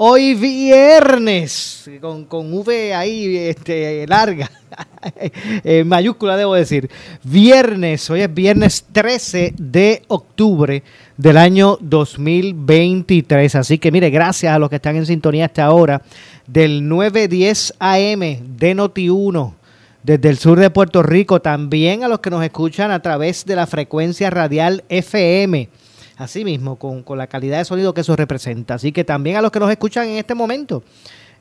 Hoy viernes, con, con V ahí este, larga, en mayúscula debo decir. Viernes, hoy es viernes 13 de octubre del año 2023. Así que mire, gracias a los que están en sintonía hasta ahora del 910 AM de Noti1 desde el sur de Puerto Rico, también a los que nos escuchan a través de la frecuencia radial FM, así mismo, con, con la calidad de sonido que eso representa. Así que también a los que nos escuchan en este momento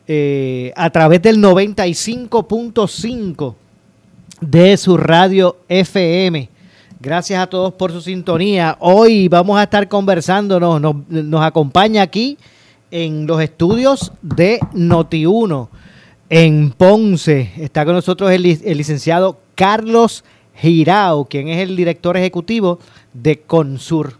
eh, a través del 95.5 de su radio FM. Gracias a todos por su sintonía. Hoy vamos a estar conversando, nos, nos acompaña aquí en los estudios de Noti1 en Ponce. Está con nosotros el, el, licenciado Carlos Girao, quien es el director ejecutivo de Consur.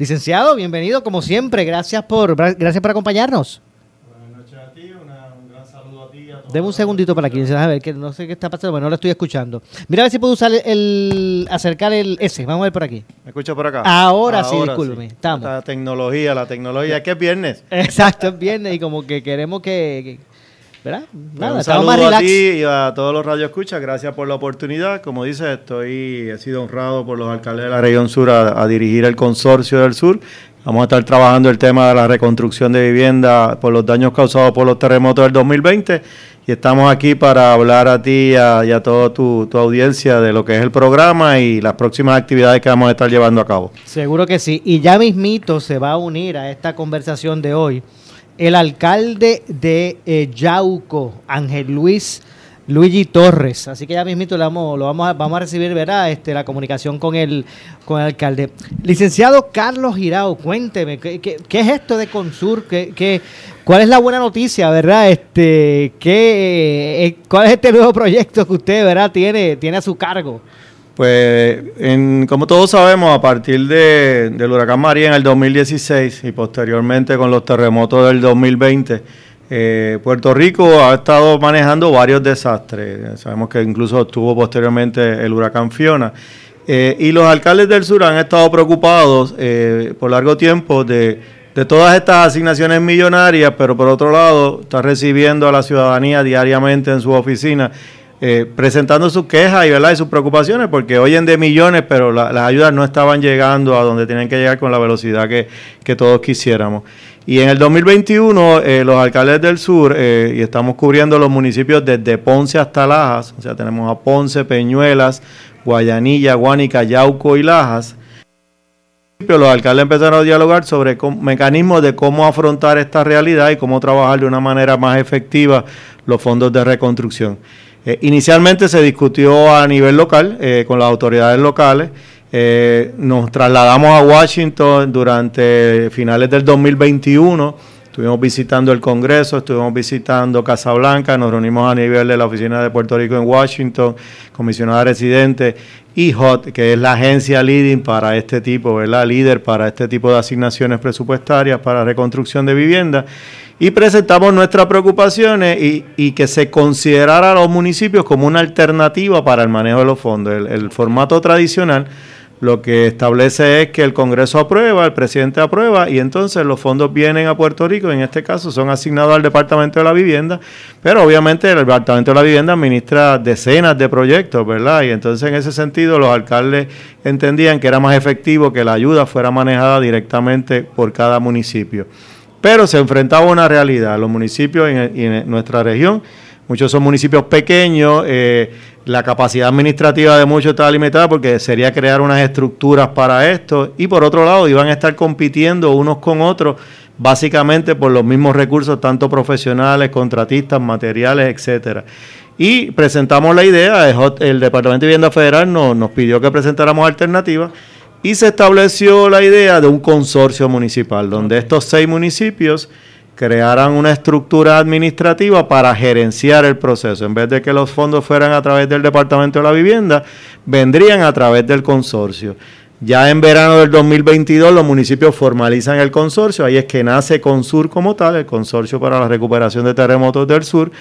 Licenciado, bienvenido como siempre. Gracias por, gracias por acompañarnos. Buenas noches a ti, una, un gran saludo a ti. A Deme un segundito para aquí, a ver, que no sé qué está pasando, bueno, no lo estoy escuchando. Mira a ver si puedo usar el, acercar el S, vamos a ver por aquí. ¿Me escucha por acá? Ahora, sí, discúlpeme, estamos. La tecnología, la tecnología, es que es viernes. Exacto, es viernes y como que queremos que, que ¿verdad? Nada, un saludo más relax. a ti y a todos los radioescuchas, gracias por la oportunidad. Como dices, estoy, he sido honrado por los alcaldes de la región sur a, a dirigir el consorcio del sur. Vamos a estar trabajando el tema de la reconstrucción de vivienda por los daños causados por los terremotos del 2020 y estamos aquí para hablar a ti y a, y a toda tu, tu, audiencia de lo que es el programa y las próximas actividades que vamos a estar llevando a cabo. Seguro que sí. Y ya mismito se va a unir a esta conversación de hoy el alcalde de eh, Yauco, Ángel Luis Luigi Torres. Así que ya mismito lo vamos, lo vamos, a, recibir, ¿verdad? Este, la comunicación con el, con el alcalde. Licenciado Carlos Girao, cuénteme, ¿qué, qué, qué es esto de Consur? ¿Qué, qué, cuál es la buena noticia, verdad? Este, ¿qué, eh, ¿Cuál es este nuevo proyecto que usted, verdad, tiene, tiene a su cargo? Pues, en, como todos sabemos, a partir de, del huracán María en el 2016 y posteriormente con los terremotos del 2020, eh, Puerto Rico ha estado manejando varios desastres. Sabemos que incluso tuvo posteriormente el huracán Fiona. Eh, y los alcaldes del sur han estado preocupados eh, por largo tiempo de, de, todas estas asignaciones millonarias, pero por otro lado está recibiendo a la ciudadanía diariamente en su oficina. Eh, presentando sus quejas y, ¿verdad? y sus preocupaciones, porque oyen de millones, pero la, las ayudas no estaban llegando a donde tenían que llegar con la velocidad que, que todos quisiéramos. Y en el 2021, eh, los alcaldes del sur, eh, y estamos cubriendo los municipios desde Ponce hasta Lajas, o sea, tenemos a Ponce, Peñuelas, Guayanilla, Guánica, Yauco y Lajas. Los alcaldes empezaron a dialogar sobre mecanismos de cómo afrontar esta realidad y cómo trabajar de una manera más efectiva los fondos de reconstrucción. Eh, inicialmente se discutió a nivel local eh, con las autoridades locales. Eh, nos trasladamos a Washington durante finales del 2021. Estuvimos visitando el Congreso, estuvimos visitando Casablanca, nos reunimos a nivel de la Oficina de Puerto Rico en Washington, comisionada residente, y HOT, que es la agencia leading para este tipo, ¿verdad? Líder para este tipo de asignaciones presupuestarias para reconstrucción de vivienda y presentamos nuestras preocupaciones y, que se considerara a los municipios como una alternativa para el manejo de los fondos. El, el, formato tradicional lo que establece es que el Congreso aprueba, el presidente aprueba y entonces los fondos vienen a Puerto Rico, en este caso son asignados al Departamento de la Vivienda, pero obviamente el Departamento de la Vivienda administra decenas de proyectos, ¿verdad? Y entonces en ese sentido los alcaldes entendían que era más efectivo que la ayuda fuera manejada directamente por cada municipio. Pero se enfrentaba a una realidad. Los municipios en, en nuestra región muchos son municipios pequeños, eh, la capacidad administrativa de muchos estaba limitada porque sería crear unas estructuras para esto y por otro lado iban a estar compitiendo unos con otros básicamente por los mismos recursos, tanto profesionales, contratistas, materiales, etcétera. Y presentamos la idea, el Departamento de Vivienda Federal nos, nos pidió que presentáramos alternativas y se estableció la idea de un consorcio municipal, donde estos seis municipios crearan una estructura administrativa para gerenciar el proceso. En vez de que los fondos fueran a través del Departamento de la Vivienda, vendrían a través del consorcio. Ya en verano del 2022 los municipios formalizan el consorcio, ahí es que nace Consur como tal, el Consorcio para la Recuperación de Terremotos del Sur,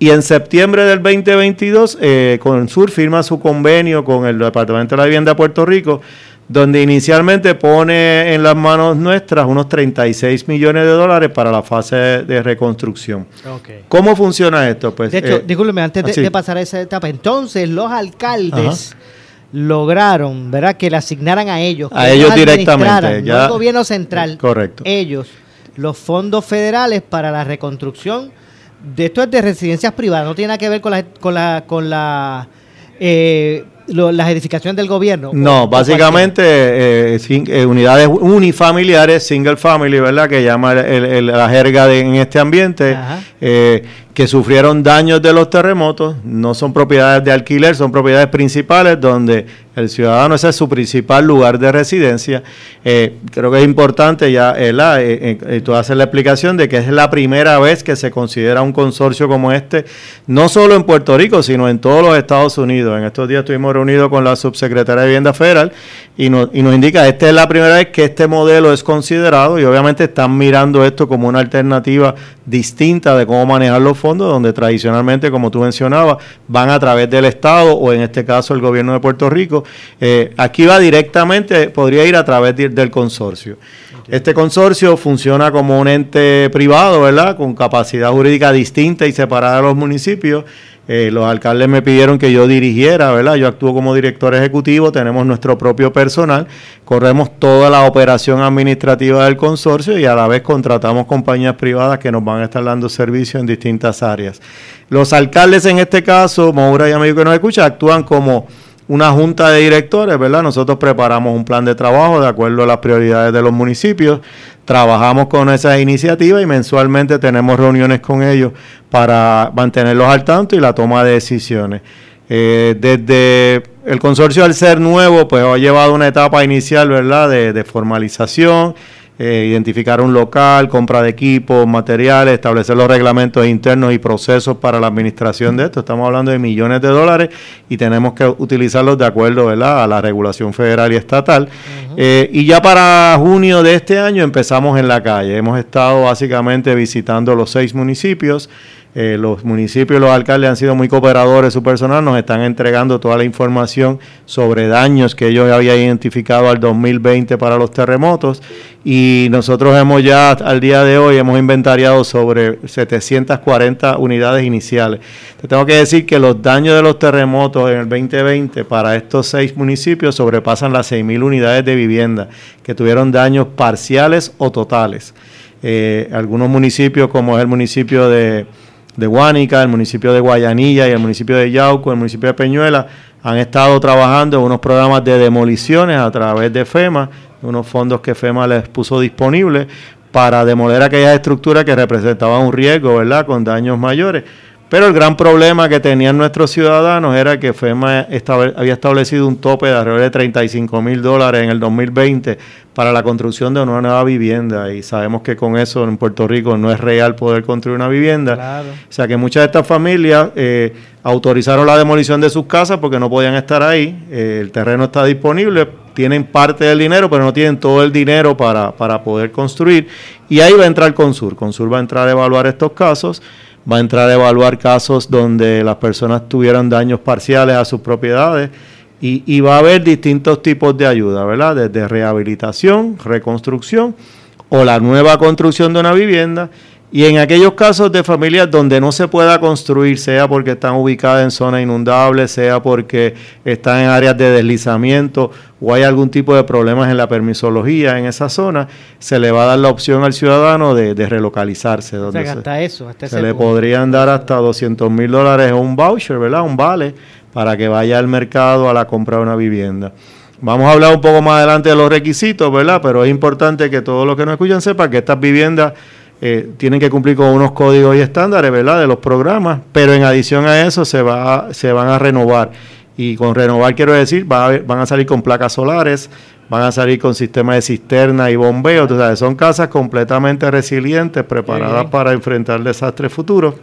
y en septiembre del 2022 eh, Consur firma su convenio con el Departamento de la Vivienda de Puerto Rico, donde inicialmente pone en las manos nuestras unos 36 millones de dólares para la fase de reconstrucción. ¿Cómo funciona esto? Pues, de hecho, eh, antes de, pasar a esa etapa, entonces los alcaldes lograron, ¿verdad? Que le asignaran a ellos. A ellos directamente. Ya, el gobierno central. Correcto. Ellos, los fondos federales para la reconstrucción de esto es de residencias privadas, no tiene nada que ver con la, con la, con la eh, las edificaciones del gobierno? No, básicamente eh, eh, unidades unifamiliares, single family, ¿verdad? Que llama la jerga de, en este ambiente, eh, que sufrieron daños de los terremotos, no son propiedades de alquiler, son propiedades principales donde el ciudadano ese es su principal lugar de residencia. Eh, creo que es importante ya, eh, eh, tú haces la explicación de que es la primera vez que se considera un consorcio como este, no solo en Puerto Rico, sino en todos los Estados Unidos. En estos días estuvimos reunidos con la subsecretaria de Vivienda Federal y, nos, y nos indica, esta es la primera vez que este modelo es considerado y obviamente están mirando esto como una alternativa distinta de cómo manejar los fondos, donde tradicionalmente, como tú mencionabas, van a través del Estado o en este caso el gobierno de Puerto Rico. Eh, aquí va directamente, podría ir a través del consorcio. Este consorcio funciona como un ente privado, ¿verdad? Con capacidad jurídica distinta y separada de los municipios. Eh, los alcaldes me pidieron que yo dirigiera, ¿verdad? Yo actúo como director ejecutivo, tenemos nuestro propio personal, corremos toda la operación administrativa del consorcio y a la vez contratamos compañías privadas que nos van a estar dando servicio en distintas áreas. Los alcaldes en este caso, Moura y amigo que nos escucha, actúan como una junta de directores, ¿verdad? Nosotros preparamos un plan de trabajo de acuerdo a las prioridades de los municipios, trabajamos con esas iniciativas y mensualmente tenemos reuniones con ellos para mantenerlos al tanto y la toma de decisiones. Eh, desde el consorcio al ser nuevo, pues ha llevado una etapa inicial, ¿verdad?, de, de formalización eh, identificar un local, compra de equipos, materiales, establecer los reglamentos internos y procesos para la administración de esto. Estamos hablando de millones de dólares y tenemos que utilizarlos de acuerdo ¿verdad? a la regulación federal y estatal. Eh, y ya para junio de este año empezamos en la calle. Hemos estado básicamente visitando los seis municipios. Eh, los municipios los alcaldes han sido muy cooperadores, su personal nos están entregando toda la información sobre daños que ellos habían identificado al 2020 para los terremotos y nosotros hemos ya al día de hoy hemos inventariado sobre 740 unidades iniciales. Te tengo que decir que los daños de los terremotos en el 2020 para estos seis municipios sobrepasan las 6.000 unidades de vivienda que tuvieron daños parciales o totales. Eh, algunos municipios como es el municipio de de Guánica, el municipio de Guayanilla y el municipio de Yauco, el municipio de Peñuela, han estado trabajando en unos programas de demoliciones a través de FEMA, unos fondos que FEMA les puso disponibles para demoler aquellas estructuras que representaban un riesgo, ¿verdad?, con daños mayores. Pero el gran problema que tenían nuestros ciudadanos era que FEMA había establecido un tope de alrededor de 35 mil dólares en el 2020 para la construcción de una nueva vivienda. Y sabemos que con eso en Puerto Rico no es real poder construir una vivienda. O sea que muchas de estas familias eh, autorizaron la demolición de sus casas porque no podían estar ahí, eh, el terreno está disponible, tienen parte del dinero pero no tienen todo el dinero para, para poder construir. Y ahí va a entrar Consur. Consur va a entrar a evaluar estos casos va a entrar a evaluar casos donde las personas tuvieron daños parciales a sus propiedades y, va a haber distintos tipos de ayuda, ¿verdad? Desde rehabilitación, reconstrucción o la nueva construcción de una vivienda Y en aquellos casos de familias donde no se pueda construir, sea porque están ubicadas en zonas inundables, sea porque están en áreas de deslizamiento o hay algún tipo de problemas en la permisología en esa zona, se le va a dar la opción al ciudadano de, relocalizarse. o sea, hasta eso, se le podrían dar hasta 200 mil dólares un voucher, ¿verdad? Un vale para que vaya al mercado a la compra de una vivienda. Vamos a hablar un poco más adelante de los requisitos, ¿verdad? Pero es importante que todos los que nos escuchan sepan que estas viviendas eh, tienen que cumplir con unos códigos y estándares, ¿verdad? De los programas, pero en adición a eso se, va, se van a renovar. Y con renovar quiero decir, van a salir con placas solares, van a salir con sistemas de cisterna y bombeo. Entonces, son casas completamente resilientes, preparadas para enfrentar desastres futuros.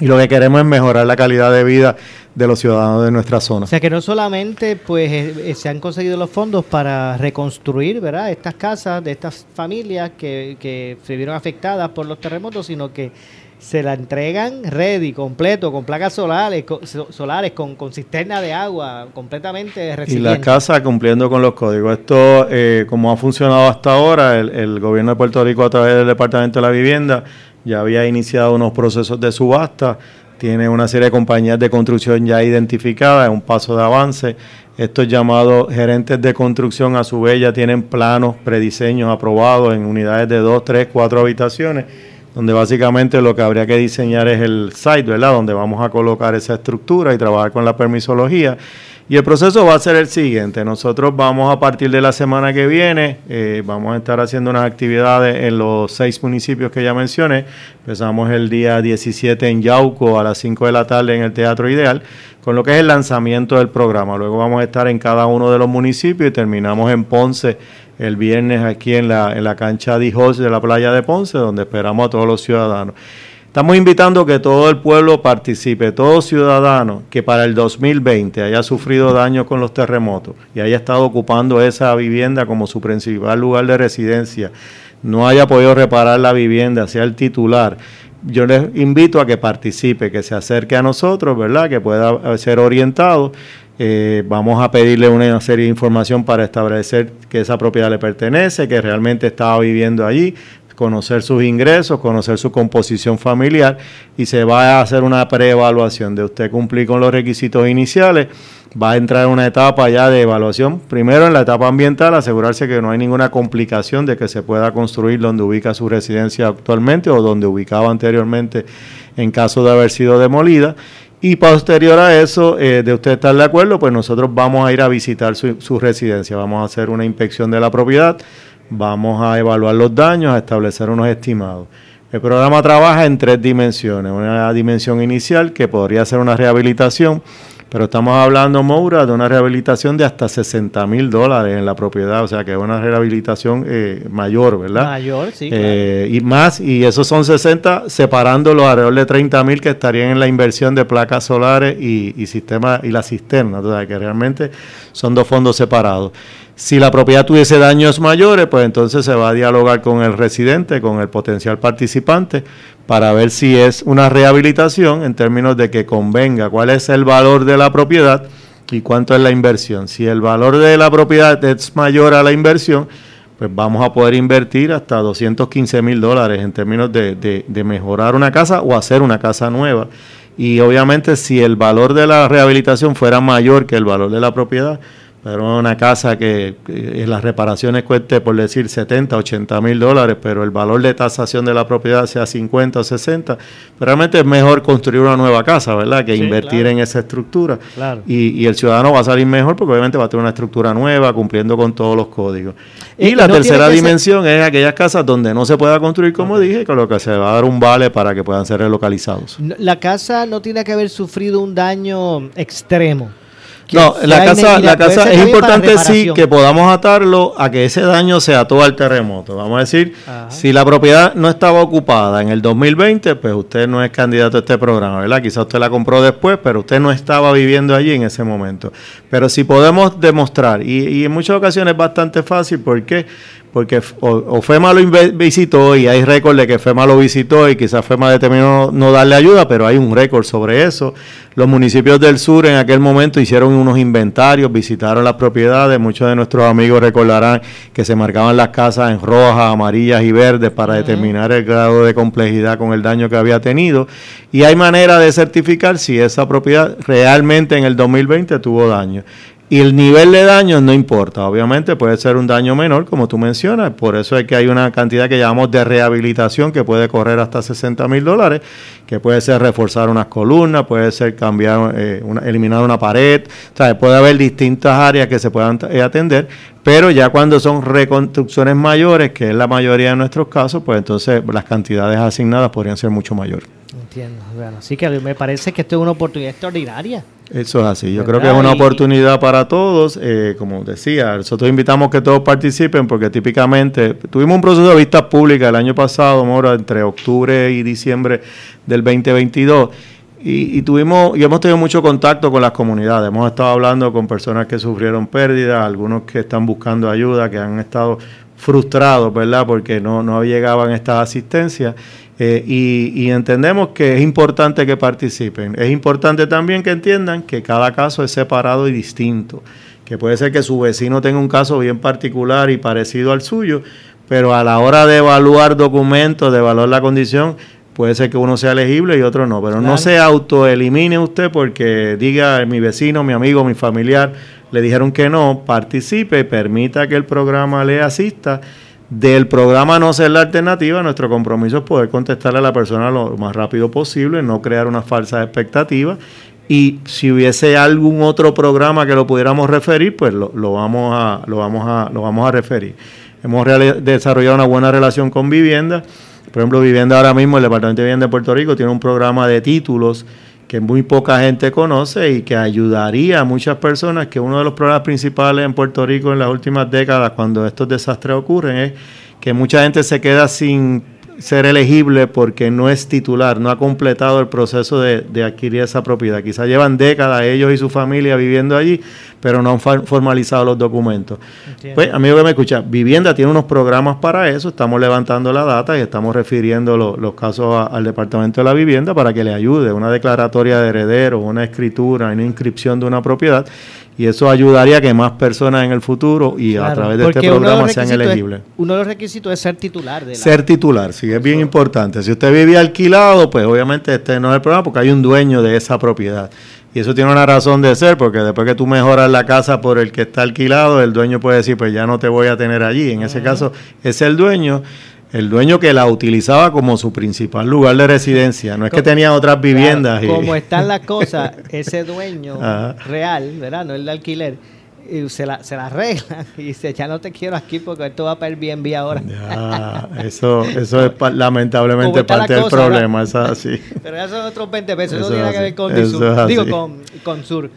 Y lo que queremos es mejorar la calidad de vida de los ciudadanos de nuestra zona. O sea que no solamente pues eh, eh, se han conseguido los fondos para reconstruir ¿verdad? estas casas de estas familias que, que se vieron afectadas por los terremotos, sino que se la entregan ready, completo, con placas solares, con, solares, con, con cisterna de agua, completamente resiliente. Y la casa cumpliendo con los códigos. Esto, eh, como ha funcionado hasta ahora, el, el gobierno de Puerto Rico a través del Departamento de la Vivienda ya había iniciado unos procesos de subasta tiene una serie de compañías de construcción ya identificadas, un paso de avance. Estos llamados gerentes de construcción a su vez ya tienen planos, prediseños aprobados en unidades de dos, tres, cuatro habitaciones, donde básicamente lo que habría que diseñar es el site, ¿verdad? Donde vamos a colocar esa estructura y trabajar con la permisología. Y el proceso va a ser el siguiente. Nosotros vamos a partir de la semana que viene, eh, vamos a estar haciendo unas actividades en los seis municipios que ya mencioné. Empezamos el día 17 en Yauco a las 5 de la tarde en el Teatro Ideal, con lo que es el lanzamiento del programa. Luego vamos a estar en cada uno de los municipios y terminamos en Ponce el viernes aquí en la, en la cancha de de la playa de Ponce, donde esperamos a todos los ciudadanos. Estamos invitando a que todo el pueblo participe, todo ciudadano que para el 2020 haya sufrido daño con los terremotos y haya estado ocupando esa vivienda como su principal lugar de residencia, no haya podido reparar la vivienda, sea el titular. Yo les invito a que participe, que se acerque a nosotros, ¿verdad? Que pueda ser orientado. Eh, vamos a pedirle una serie de información para establecer que esa propiedad le pertenece, que realmente estaba viviendo allí, conocer sus ingresos, conocer su composición familiar y se va a hacer una preevaluación de usted cumplir con los requisitos iniciales. Va a entrar en una etapa ya de evaluación. Primero en la etapa ambiental, asegurarse que no hay ninguna complicación de que se pueda construir donde ubica su residencia actualmente o donde ubicaba anteriormente en caso de haber sido demolida. Y posterior a eso, eh, de usted estar de acuerdo, pues nosotros vamos a ir a visitar su, su residencia. Vamos a hacer una inspección de la propiedad Vamos a evaluar los daños, a establecer unos estimados. El programa trabaja en tres dimensiones. Una dimensión inicial que podría ser una rehabilitación, pero estamos hablando, Moura, de una rehabilitación de hasta 60 mil dólares en la propiedad, o sea que es una rehabilitación eh, mayor, ¿verdad? Mayor, sí. Eh, y más, y esos son 60, separando los alrededor de 30 mil que estarían en la inversión de placas solares y, y, sistema, y la cisterna, o sea que realmente son dos fondos separados. Si la propiedad tuviese daños mayores, pues entonces se va a dialogar con el residente, con el potencial participante, para ver si es una rehabilitación en términos de que convenga, cuál es el valor de la propiedad y cuánto es la inversión. Si el valor de la propiedad es mayor a la inversión, pues vamos a poder invertir hasta 215 mil dólares en términos de, de mejorar una casa o hacer una casa nueva. Y obviamente si el valor de la rehabilitación fuera mayor que el valor de la propiedad, pero una casa que, en las reparaciones cueste, por decir, 70, 80 mil dólares, pero el valor de tasación de la propiedad sea 50 o 60, realmente es mejor construir una nueva casa, ¿verdad? Que invertir en esa estructura. Y, el ciudadano va a salir mejor porque obviamente va a tener una estructura nueva, cumpliendo con todos los códigos. Eh, y la tercera dimensión es aquellas casas donde no se pueda construir, como dije, con lo que se va a dar un vale para que puedan ser relocalizados. La casa no tiene que haber sufrido un daño extremo. No, la casa, la casa es importante sí que podamos atarlo a que ese daño se ató al terremoto. Vamos a decir, si la propiedad no estaba ocupada en el 2020, pues usted no es candidato a este programa, ¿verdad? Quizá usted la compró después, pero usted no estaba viviendo allí en ese momento. Pero si podemos demostrar, y, y en muchas ocasiones es bastante fácil, ¿por qué? Porque o, FEMA lo visitó y hay récord de que FEMA lo visitó y quizás FEMA determinó no, darle ayuda, pero hay un récord sobre eso. Los municipios del sur en aquel momento hicieron unos inventarios, visitaron las propiedades, muchos de nuestros amigos recordarán que se marcaban las casas en rojas, amarillas y verdes para determinar el grado de complejidad con el daño que había tenido y hay manera de certificar si esa propiedad realmente en el 2020 tuvo daño. Y el nivel de daño no importa, obviamente puede ser un daño menor, como tú mencionas, por eso es que hay una cantidad que llamamos de rehabilitación que puede correr hasta 60 mil dólares, que puede ser reforzar unas columnas, puede ser cambiar, eh, eliminar una pared, o sea, puede haber distintas áreas que se puedan eh, atender, pero ya cuando son reconstrucciones mayores, que es la mayoría de nuestros casos, pues entonces las cantidades asignadas podrían ser mucho mayores. Entiendo. Bueno, así que me parece que esto es una oportunidad extraordinaria. Eso es así. Yo creo que es una oportunidad para todos. Eh, como decía, nosotros invitamos que todos participen porque típicamente tuvimos un proceso de vistas públicas el año pasado, Mora, entre octubre y diciembre del 2022. Y, y, tuvimos y hemos tenido mucho contacto con las comunidades. Hemos estado hablando con personas que sufrieron pérdidas, algunos que están buscando ayuda, que han estado frustrados, ¿verdad? Porque no, no llegaban estas asistencias. Eh, y, entendemos que es importante que participen. Es importante también que entiendan que cada caso es separado y distinto. Que puede ser que su vecino tenga un caso bien particular y parecido al suyo, pero a la hora de evaluar documentos, de evaluar la condición, puede ser que uno sea elegible y otro no. Pero no se autoelimine usted porque diga mi vecino, mi amigo, mi familiar le dijeron que no, participe, permita que el programa le asista del programa No Ser la Alternativa, nuestro compromiso es poder contestarle a la persona lo más rápido posible, no crear una falsa expectativa y si hubiese algún otro programa que lo pudiéramos referir, pues lo, vamos, a, lo, vamos, a, lo vamos a referir. Hemos desarrollado una buena relación con vivienda. Por ejemplo, Vivienda ahora mismo, el Departamento de Vivienda de Puerto Rico tiene un programa de títulos que muy poca gente conoce y que ayudaría a muchas personas, que uno de los problemas principales en Puerto Rico en las últimas décadas cuando estos desastres ocurren es que mucha gente se queda sin ser elegible porque no es titular, no ha completado el proceso de, adquirir esa propiedad. Quizás llevan décadas ellos y su familia viviendo allí, pero no han formalizado los documentos. Pues, amigo que me escucha, Vivienda tiene unos programas para eso, estamos levantando la data y estamos refiriendo los casos al Departamento de la Vivienda para que le ayude, una declaratoria de heredero, una escritura, una inscripción de una propiedad y eso ayudaría a que más personas en el futuro y a través de este programa sean elegibles. uno de los requisitos es ser titular. De Ser titular, sí, es bien importante. Si usted vive alquilado, pues obviamente este no es el problema porque hay un dueño de esa propiedad. Y eso tiene una razón de ser, porque después que tú mejoras la casa por el que está alquilado, el dueño puede decir, pues ya no te voy a tener allí. En ese caso, es el dueño el dueño que la utilizaba como su principal lugar de residencia, no es que tenía otras viviendas. Como están las cosas, ese dueño real, ¿verdad? No el de alquiler, se la, se la arregla y dice, ya no te quiero aquí porque esto va para el Airbnb ahora. Ya, eso, eso es lamentablemente parte del problema, es así. Pero ya son otros 20 pesos, eso, no tiene que ver con Sur, digo, con, con Sur.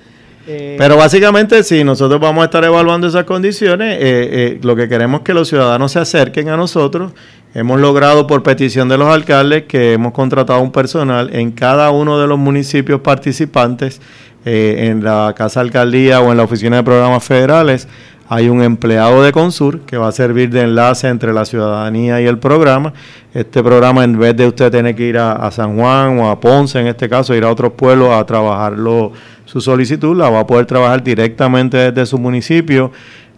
Eh, Pero básicamente, si nosotros vamos a estar evaluando esas condiciones, eh, eh, lo que queremos es que los ciudadanos se acerquen a nosotros Hemos logrado por petición de los alcaldes que hemos contratado un personal en cada uno de los municipios participantes, eh, en la Casa Alcaldía o en la Oficina de Programas Federales. Hay un empleado de Consur que va a servir de enlace entre la ciudadanía y el programa. Este programa, en vez de usted tener que ir a, San Juan o a Ponce, en este caso, ir a otros pueblos a trabajarlo, su solicitud, la va a poder trabajar directamente desde su municipio,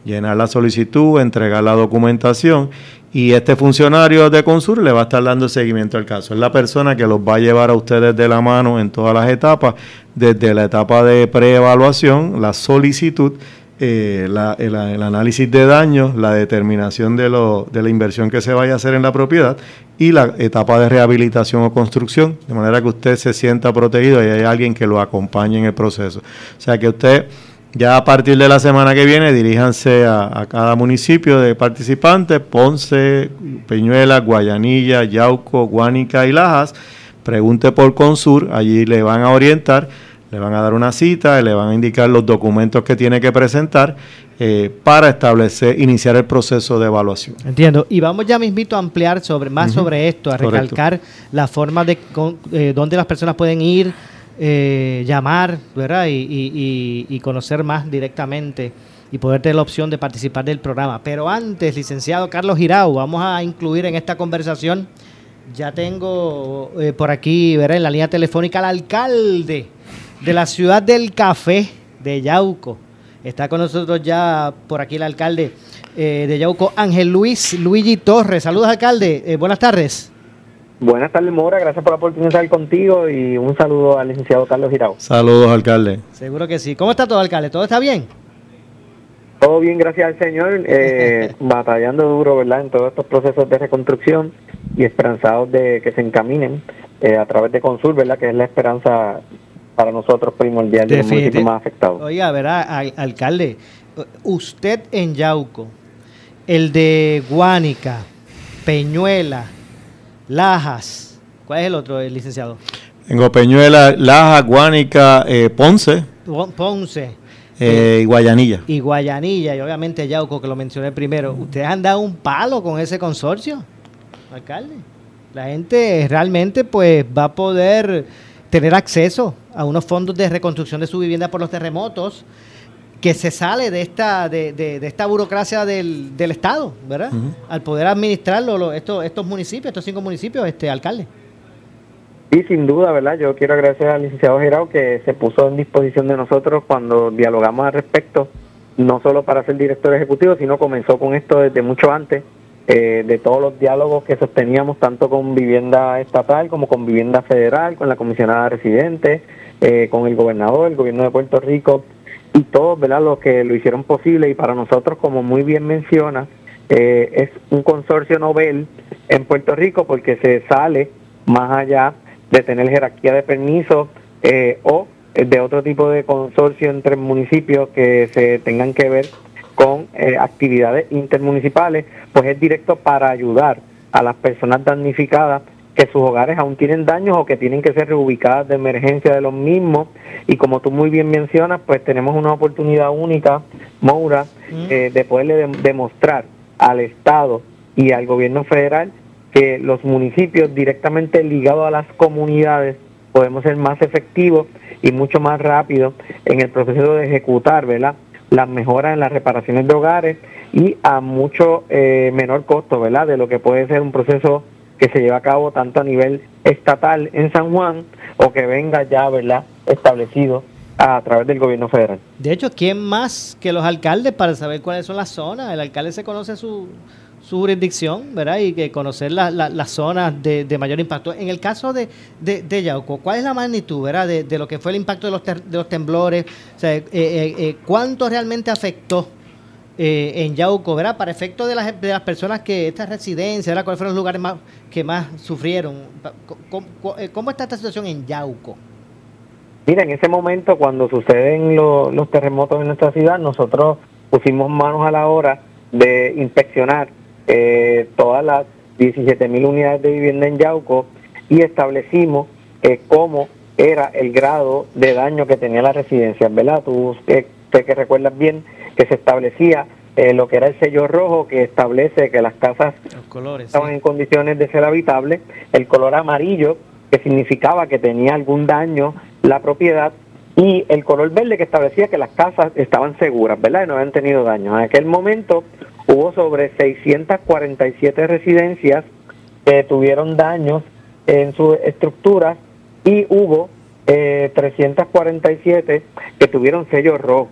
llenar la solicitud, entregar la documentación y este funcionario de Consur le va a estar dando seguimiento al caso. Es la persona que los va a llevar a ustedes de la mano en todas las etapas, desde la etapa de preevaluación, la solicitud, eh, el, análisis de daños, la determinación de, de la inversión que se vaya a hacer en la propiedad y la etapa de rehabilitación o construcción, de manera que usted se sienta protegido y hay alguien que lo acompañe en el proceso. O sea que usted ya a partir de la semana que viene, diríjanse a, cada municipio de participantes, Ponce, Peñuela, Guayanilla, Yauco, Guánica y Lajas. Pregunte por Consur, allí le van a orientar, le van a dar una cita, le van a indicar los documentos que tiene que presentar eh, para establecer, iniciar el proceso de evaluación. Entiendo. Y vamos ya mismito a ampliar sobre, más sobre esto, a recalcar la forma de eh, dónde las personas pueden ir eh, llamar ¿verdad? Y, y, conocer más directamente y poder tener la opción de participar del programa. Pero antes, licenciado Carlos Girau, vamos a incluir en esta conversación, ya tengo eh, por aquí, verá, en la línea telefónica al alcalde de la ciudad del café de Yauco. Está con nosotros ya por aquí el alcalde eh, de Yauco, Ángel Luis Luigi Torres. Saludos, alcalde. Eh, buenas tardes. Buenas tardes, Mora. Gracias por la oportunidad de estar contigo y un saludo al licenciado Carlos Girao. Saludos, alcalde. Seguro que sí. ¿Cómo está todo, alcalde? ¿Todo está bien? Todo bien, gracias al Señor. Eh, batallando duro, ¿verdad? En todos estos procesos de reconstrucción y esperanzados de que se encaminen eh, a través de Consul, ¿verdad? Que es la esperanza para nosotros primordial de los municipios más afectados. Oiga, verá, alcalde, usted en Yauco, el de Guánica, Peñuela, Lajas. ¿Cuál es el otro, el licenciado? Tengo Peñuela, Lajas, Guánica, eh, Ponce. Ponce. Eh, y Guayanilla. Y Guayanilla, y obviamente Yauco, que lo mencioné primero. ¿Ustedes han dado un palo con ese consorcio, alcalde? La gente realmente pues va a poder tener acceso a unos fondos de reconstrucción de su vivienda por los terremotos que se sale de esta de, de, esta burocracia del, del Estado, ¿verdad? Al poder administrarlo estos, estos municipios, estos cinco municipios, este alcalde. Sí, sin duda, ¿verdad? Yo quiero agradecer al licenciado Gerao que se puso en disposición de nosotros cuando dialogamos al respecto, no solo para ser director ejecutivo, sino comenzó con esto desde mucho antes, eh, de todos los diálogos que sosteníamos tanto con vivienda estatal como con vivienda federal, con la comisionada residente, eh, con el gobernador, el gobierno de Puerto Rico, todos ¿verdad? los que lo hicieron posible y para nosotros, como muy bien menciona, eh, es un consorcio Nobel en Puerto Rico porque se sale más allá de tener jerarquía de permisos eh, o de otro tipo de consorcio entre municipios que se tengan que ver con eh, actividades intermunicipales, pues es directo para ayudar a las personas damnificadas que sus hogares aún tienen daños o que tienen que ser reubicadas de emergencia de los mismos. Y como tú muy bien mencionas, pues tenemos una oportunidad única, Moura, eh, de poderle demostrar al Estado y al gobierno federal que los municipios directamente ligados a las comunidades podemos ser más efectivos y mucho más rápidos en el proceso de ejecutar ¿verdad? las mejoras en las reparaciones de hogares y a mucho eh, menor costo ¿verdad? de lo que puede ser un proceso que se lleva a cabo tanto a nivel estatal en San Juan o que venga ya, ¿verdad?, establecido a través del gobierno federal. De hecho, ¿quién más que los alcaldes para saber cuáles son las zonas? El alcalde se conoce su, su jurisdicción, ¿verdad? Y que conocer las zonas de, mayor impacto. En el caso de, de, Yauco, ¿cuál es la magnitud, ¿verdad? De, lo que fue el impacto de los, de los temblores. O sea, eh, eh, eh, ¿cuánto realmente afectó eh, en Yauco, ¿verdad? Para efecto de las, de las personas que, estas residencias, ¿verdad? ¿Cuáles fueron los lugares más, que más sufrieron? Eh, ¿Cómo, está esta situación en Yauco? Mira, en ese momento, cuando suceden los terremotos en nuestra ciudad, nosotros pusimos manos a la hora de inspeccionar eh, todas las 17 mil unidades de vivienda en Yauco y establecimos cómo era el grado de daño que tenía la residencia, ¿verdad? Tú sé que recuerdas bien que se establecía eh, lo que era el sello rojo que establece que las casas estaban en condiciones de ser habitables, el color amarillo que significaba que tenía algún daño la propiedad y el color verde que establecía que las casas estaban seguras, ¿verdad? Y no habían tenido daño. En aquel momento hubo sobre 647 residencias que tuvieron daños en sus estructuras y hubo eh, 347 que tuvieron sello rojo.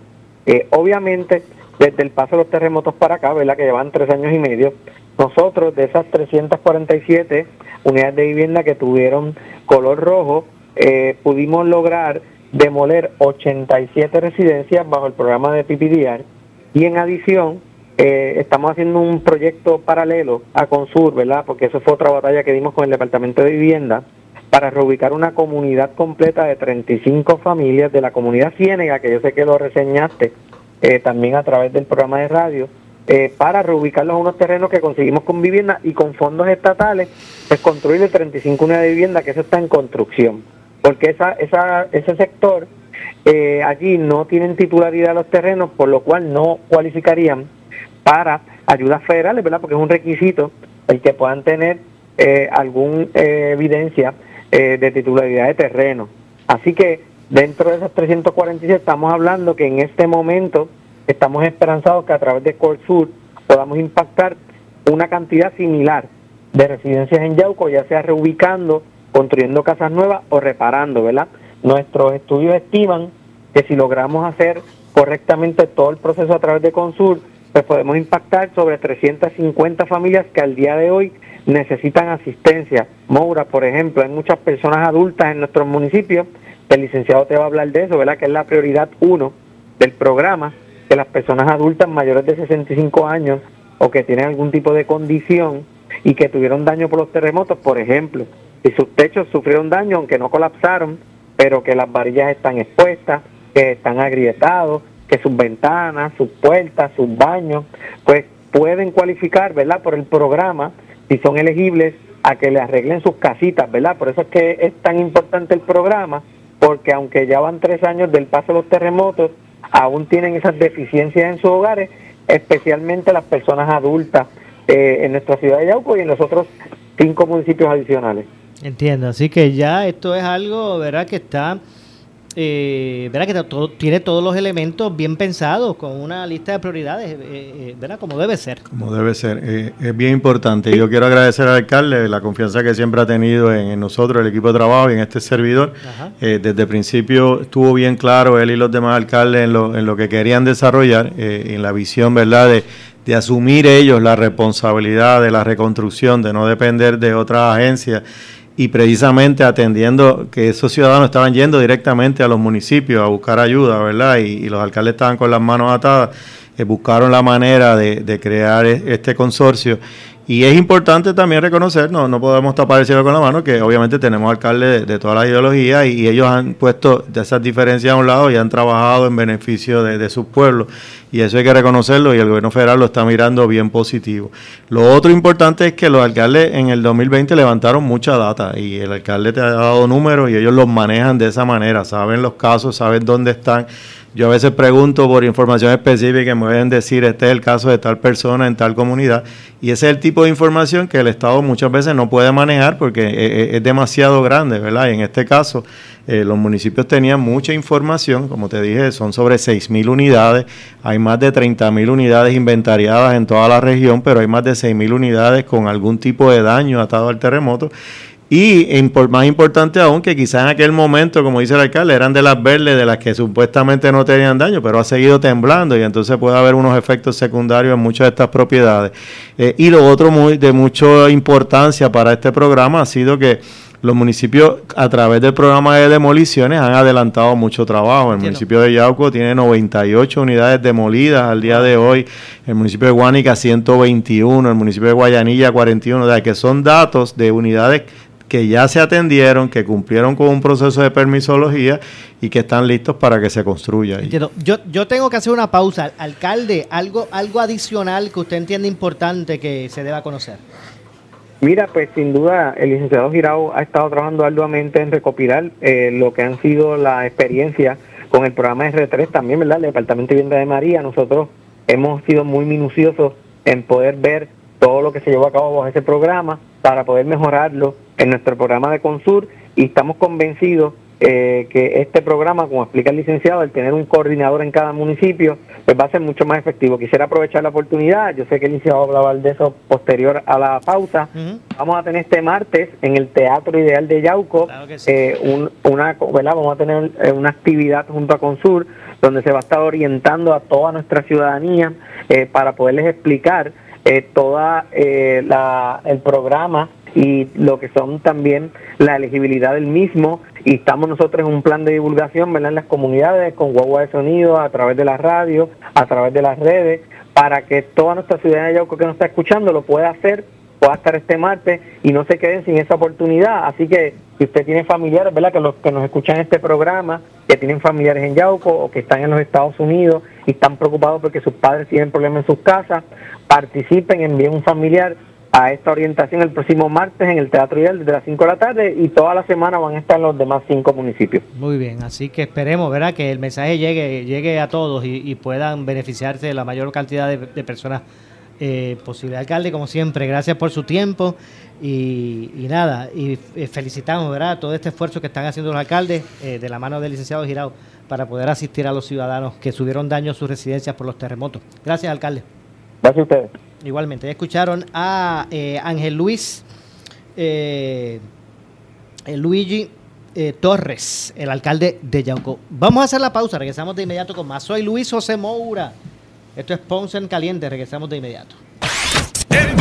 Eh, obviamente, desde el paso de los terremotos para acá, ¿verdad? que llevan tres años y medio, nosotros de esas 347 unidades de vivienda que tuvieron color rojo, eh, pudimos lograr demoler 87 residencias bajo el programa de PPDR y en adición eh, estamos haciendo un proyecto paralelo a Consur, ¿verdad? Porque eso fue otra batalla que dimos con el Departamento de Vivienda para reubicar una comunidad completa de 35 familias de la comunidad Ciénega, que yo sé que lo reseñaste eh, también a través del programa de radio, eh, para reubicarlos a unos terrenos que conseguimos con vivienda y con fondos estatales, pues construir de 35 unidades de vivienda, que eso está en construcción. Porque esa, esa, ese sector eh, allí no tienen titularidad los terrenos, por lo cual no cualificarían para ayudas federales, ¿verdad? Porque es un requisito el que puedan tener eh, alguna evidencia eh, de titularidad de terreno. Así que dentro de esos 347 estamos hablando que en este momento estamos esperanzados que a través de Sur podamos impactar una cantidad similar de residencias en Yauco, ya sea reubicando, construyendo casas nuevas o reparando, ¿verdad? Nuestros estudios estiman que si logramos hacer correctamente todo el proceso a través de Consur, pues podemos impactar sobre 350 familias que al día de hoy necesitan asistencia. Moura, por ejemplo, hay muchas personas adultas en nuestros municipios, el licenciado te va a hablar de eso, ¿verdad? Que es la prioridad uno del programa, que las personas adultas mayores de 65 años o que tienen algún tipo de condición y que tuvieron daño por los terremotos, por ejemplo, si sus techos sufrieron daño, aunque no colapsaron, pero que las varillas están expuestas, que están agrietados, que sus ventanas, sus puertas, sus baños, pues pueden cualificar, ¿verdad? Por el programa, si son elegibles, a que le arreglen sus casitas, ¿verdad? Por eso es que es tan importante el programa, porque aunque ya van tres años del paso de los terremotos, aún tienen esas deficiencias en sus hogares, especialmente las personas adultas eh, en nuestra ciudad de Yauco y en los otros cinco municipios adicionales. Entiendo, así que ya esto es algo, ¿verdad? Que está eh, ¿verdad? que todo, tiene todos los elementos bien pensados, con una lista de prioridades, eh, eh, ¿verdad? Como debe ser. Como debe ser, eh, es bien importante. Yo quiero agradecer al alcalde la confianza que siempre ha tenido en, nosotros, el equipo de trabajo y en este servidor. desde el principio estuvo bien claro él y los demás alcaldes en lo, en lo que querían desarrollar, en la visión, ¿verdad? De, de asumir ellos la responsabilidad de la reconstrucción, de no depender de otras agencias y precisamente atendiendo que esos ciudadanos estaban yendo directamente a los municipios a buscar ayuda, ¿verdad? Y, los alcaldes estaban con las manos atadas, eh, buscaron la manera de, de crear e, este consorcio y es importante también reconocer, no, no podemos tapar el cielo con la mano, que obviamente tenemos alcaldes de, todas las ideologías y, ellos han puesto esas diferencias a un lado y han trabajado en beneficio de sus pueblos. Y eso hay que reconocerlo y el gobierno federal lo está mirando bien positivo. Lo otro importante es que los alcaldes en el 2020 levantaron mucha data y el alcalde te ha dado números y ellos los manejan de esa manera, saben los casos, saben dónde están yo a veces pregunto por información específica y me pueden decir, este es el caso de tal persona en tal comunidad. Y ese es el tipo de información que el Estado muchas veces no puede manejar porque e, e, es, demasiado grande, ¿verdad? Y en este caso, eh, los municipios tenían mucha información, como te dije, son sobre 6.000 unidades, hay más de 30.000 unidades inventariadas en toda la región, pero hay más de 6.000 unidades con algún tipo de daño atado al terremoto. Y más importante aún, que quizás en aquel momento, como dice el alcalde, eran de las verdes, de las que supuestamente no tenían daño, pero ha seguido temblando y entonces puede haber unos efectos secundarios en muchas de estas propiedades. Eh, y lo otro muy, de mucha importancia para este programa ha sido que los municipios a través del programa de demoliciones han adelantado mucho trabajo. El municipio de Yauco tiene 98 unidades demolidas al día de hoy, el municipio de Guánica 121, el municipio de Guayanilla 41, o sea que son datos de unidades que ya se atendieron, que cumplieron con un proceso de permisología y que están listos para que se construya. Yo, yo tengo que hacer una pausa. Alcalde, algo, algo adicional que usted entiende importante que se deba conocer. Mira, pues sin duda el licenciado Girao ha estado trabajando arduamente en recopilar eh, lo que han sido la experiencia con el programa R3 también, ¿verdad? El Departamento de Vivienda de María. Nosotros hemos sido muy minuciosos en poder ver todo lo que se llevó a cabo bajo ese programa para poder mejorarlo en nuestro programa de Consur y estamos convencidos eh, que este programa, como explica el licenciado, el tener un coordinador en cada municipio, pues va a ser mucho más efectivo. Quisiera aprovechar la oportunidad, yo sé que el licenciado hablaba de eso posterior a la pausa. Vamos a tener este martes en el Teatro Ideal de Yauco, eh, una, vamos a tener eh, una actividad junto a Consur, donde se va a estar orientando a toda nuestra ciudadanía para poderles explicar eh, toda el programa y lo que son también la elegibilidad del mismo y estamos nosotros en un plan de divulgación ¿verdad? en las comunidades con guagua de sonido a través de la radio, a través de las redes para que toda nuestra ciudadanía Yauco que nos está escuchando lo pueda hacer pueda estar este martes y no se queden sin esa oportunidad. Así que si usted tiene familiares, ¿verdad? Que los que nos escuchan este programa, que tienen familiares en Yauco o que están en los Estados Unidos y están preocupados porque sus padres tienen problemas en sus casas, participen, envíen un familiar a esta orientación el próximo martes en el Teatro Ideal desde las 5 de la tarde y toda la semana van a estar los demás cinco municipios. Muy bien, así que esperemos ¿verdad? que el mensaje llegue, llegue a todos y, puedan beneficiarse de la mayor cantidad de, personas eh, posible alcalde, como siempre, gracias por su tiempo y, nada, y eh, felicitamos ¿verdad? todo este esfuerzo que están haciendo los alcaldes eh, de la mano del licenciado Girao para poder asistir a los ciudadanos que subieron daño a sus residencias por los terremotos. Gracias, alcalde. Gracias a ustedes. Igualmente, ya escucharon a Ángel Luis Luigi Torres, el alcalde de Yauco. Vamos a hacer la pausa, regresamos de inmediato con más. Soy Luis José Moura. Esto es Ponce en Caliente. Regresamos de inmediato.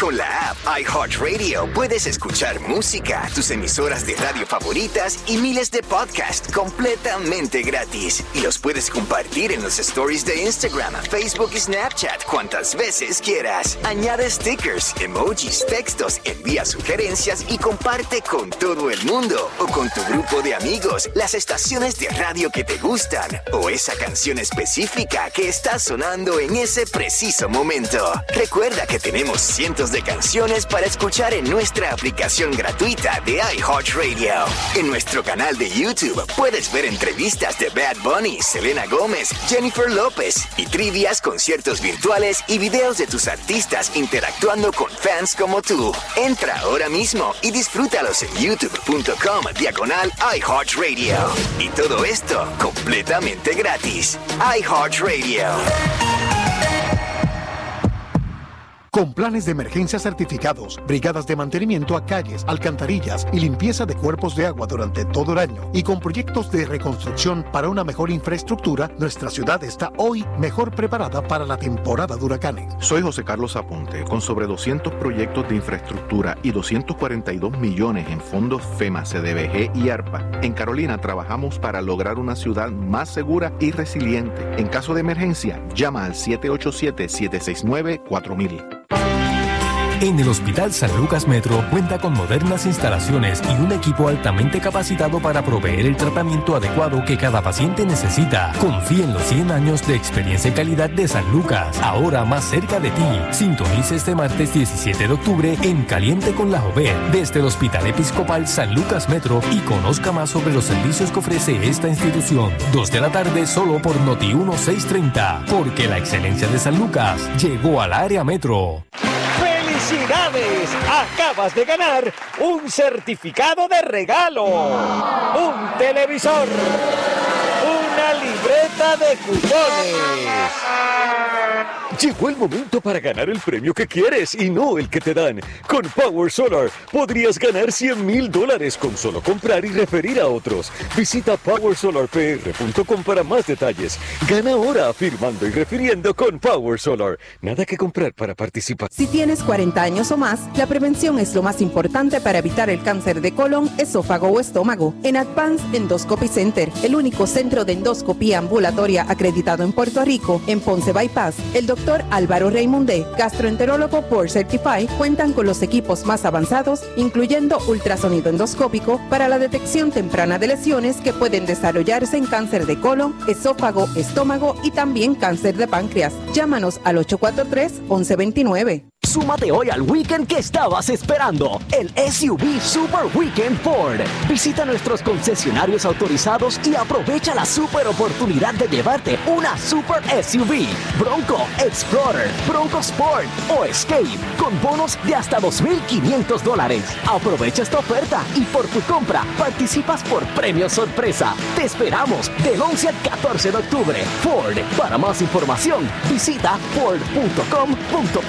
Con la app iHeartRadio puedes escuchar música, tus emisoras de radio favoritas y miles de podcasts completamente gratis. Y los puedes compartir en los stories de Instagram, Facebook y Snapchat cuantas veces quieras. Añade stickers, emojis, textos, envía sugerencias y comparte con todo el mundo o con tu grupo de amigos las estaciones de radio que te gustan o esa canción específica que está sonando en ese preciso momento. Recuerda que tenemos cientos de canciones para escuchar en nuestra aplicación gratuita de iHeartRadio. En nuestro canal de YouTube puedes ver entrevistas de Bad Bunny, Selena Gómez, Jennifer López y trivias, conciertos virtuales y videos de tus artistas interactuando con fans como tú. Entra ahora mismo y disfrútalos en youtube.com diagonal iHeartRadio. Y todo esto completamente gratis. iHeartRadio. Con planes de emergencia certificados, brigadas de mantenimiento a calles, alcantarillas y limpieza de cuerpos de agua durante todo el año y con proyectos de reconstrucción para una mejor infraestructura, nuestra ciudad está hoy mejor preparada para la temporada de huracanes. Soy José Carlos Aponte, con sobre 200 proyectos de infraestructura y 242 millones en fondos FEMA, CDBG y ARPA. En Carolina trabajamos para lograr una ciudad más segura y resiliente. En caso de emergencia, llama al 787-769-4000. En el Hospital San Lucas Metro cuenta con modernas instalaciones y un equipo altamente capacitado para proveer el tratamiento adecuado que cada paciente necesita. Confía en los 100 años de experiencia y calidad de San Lucas, ahora más cerca de ti. Sintonice este martes 17 de octubre en Caliente con la Joven desde el Hospital Episcopal San Lucas Metro y conozca más sobre los servicios que ofrece esta institución. Dos de la tarde solo por Noti 1630, porque la excelencia de San Lucas llegó al área metro. ¡Felicidades! Acabas de ganar un certificado de regalo, un televisor, una libreta de cupones. Llegó el momento para ganar el premio que quieres y no el que te dan. Con Power Solar podrías ganar 100 mil dólares con solo comprar y referir a otros. Visita powersolarpr.com para más detalles. Gana ahora firmando y refiriendo con Power Solar. Nada que comprar para participar. Si tienes 40 años o más, la prevención es lo más importante para evitar el cáncer de colon, esófago o estómago. En Advanced Endoscopy Center, el único centro de endoscopía ambulatoria acreditado en Puerto Rico, en Ponce Bypass, el doctor Álvaro Raymondé, gastroenterólogo por Certify, cuentan con los equipos más avanzados, incluyendo ultrasonido endoscópico para la detección temprana de lesiones que pueden desarrollarse en cáncer de colon, esófago, estómago y también cáncer de páncreas. Llámanos al 843-1129. Súmate hoy al weekend que estabas esperando, el SUV Super Weekend Ford. Visita nuestros concesionarios autorizados y aprovecha la super oportunidad de llevarte una super SUV, Bronco, Explorer, Bronco Sport o Escape, con bonos de hasta 2.500 dólares. Aprovecha esta oferta y por tu compra participas por premio sorpresa. Te esperamos del 11 al 14 de octubre. Ford, para más información, visita ford.com.pr.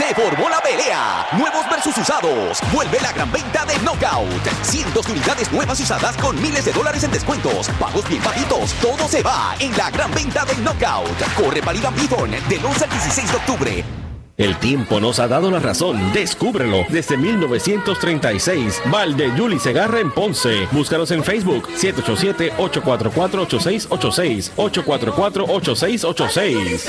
Se formó la pelea. Nuevos versus usados. Vuelve la gran venta de Knockout. Cientos de unidades nuevas usadas con miles de dólares en descuentos. Pagos bien bajitos. Todo se va en la gran venta de Knockout. Corre para Iván del 11 al 16 de octubre. El tiempo nos ha dado la razón. Descúbrelo desde 1936. Val de Yuli Segarra en Ponce. Búscanos en Facebook 787-844-8686. 844-8686.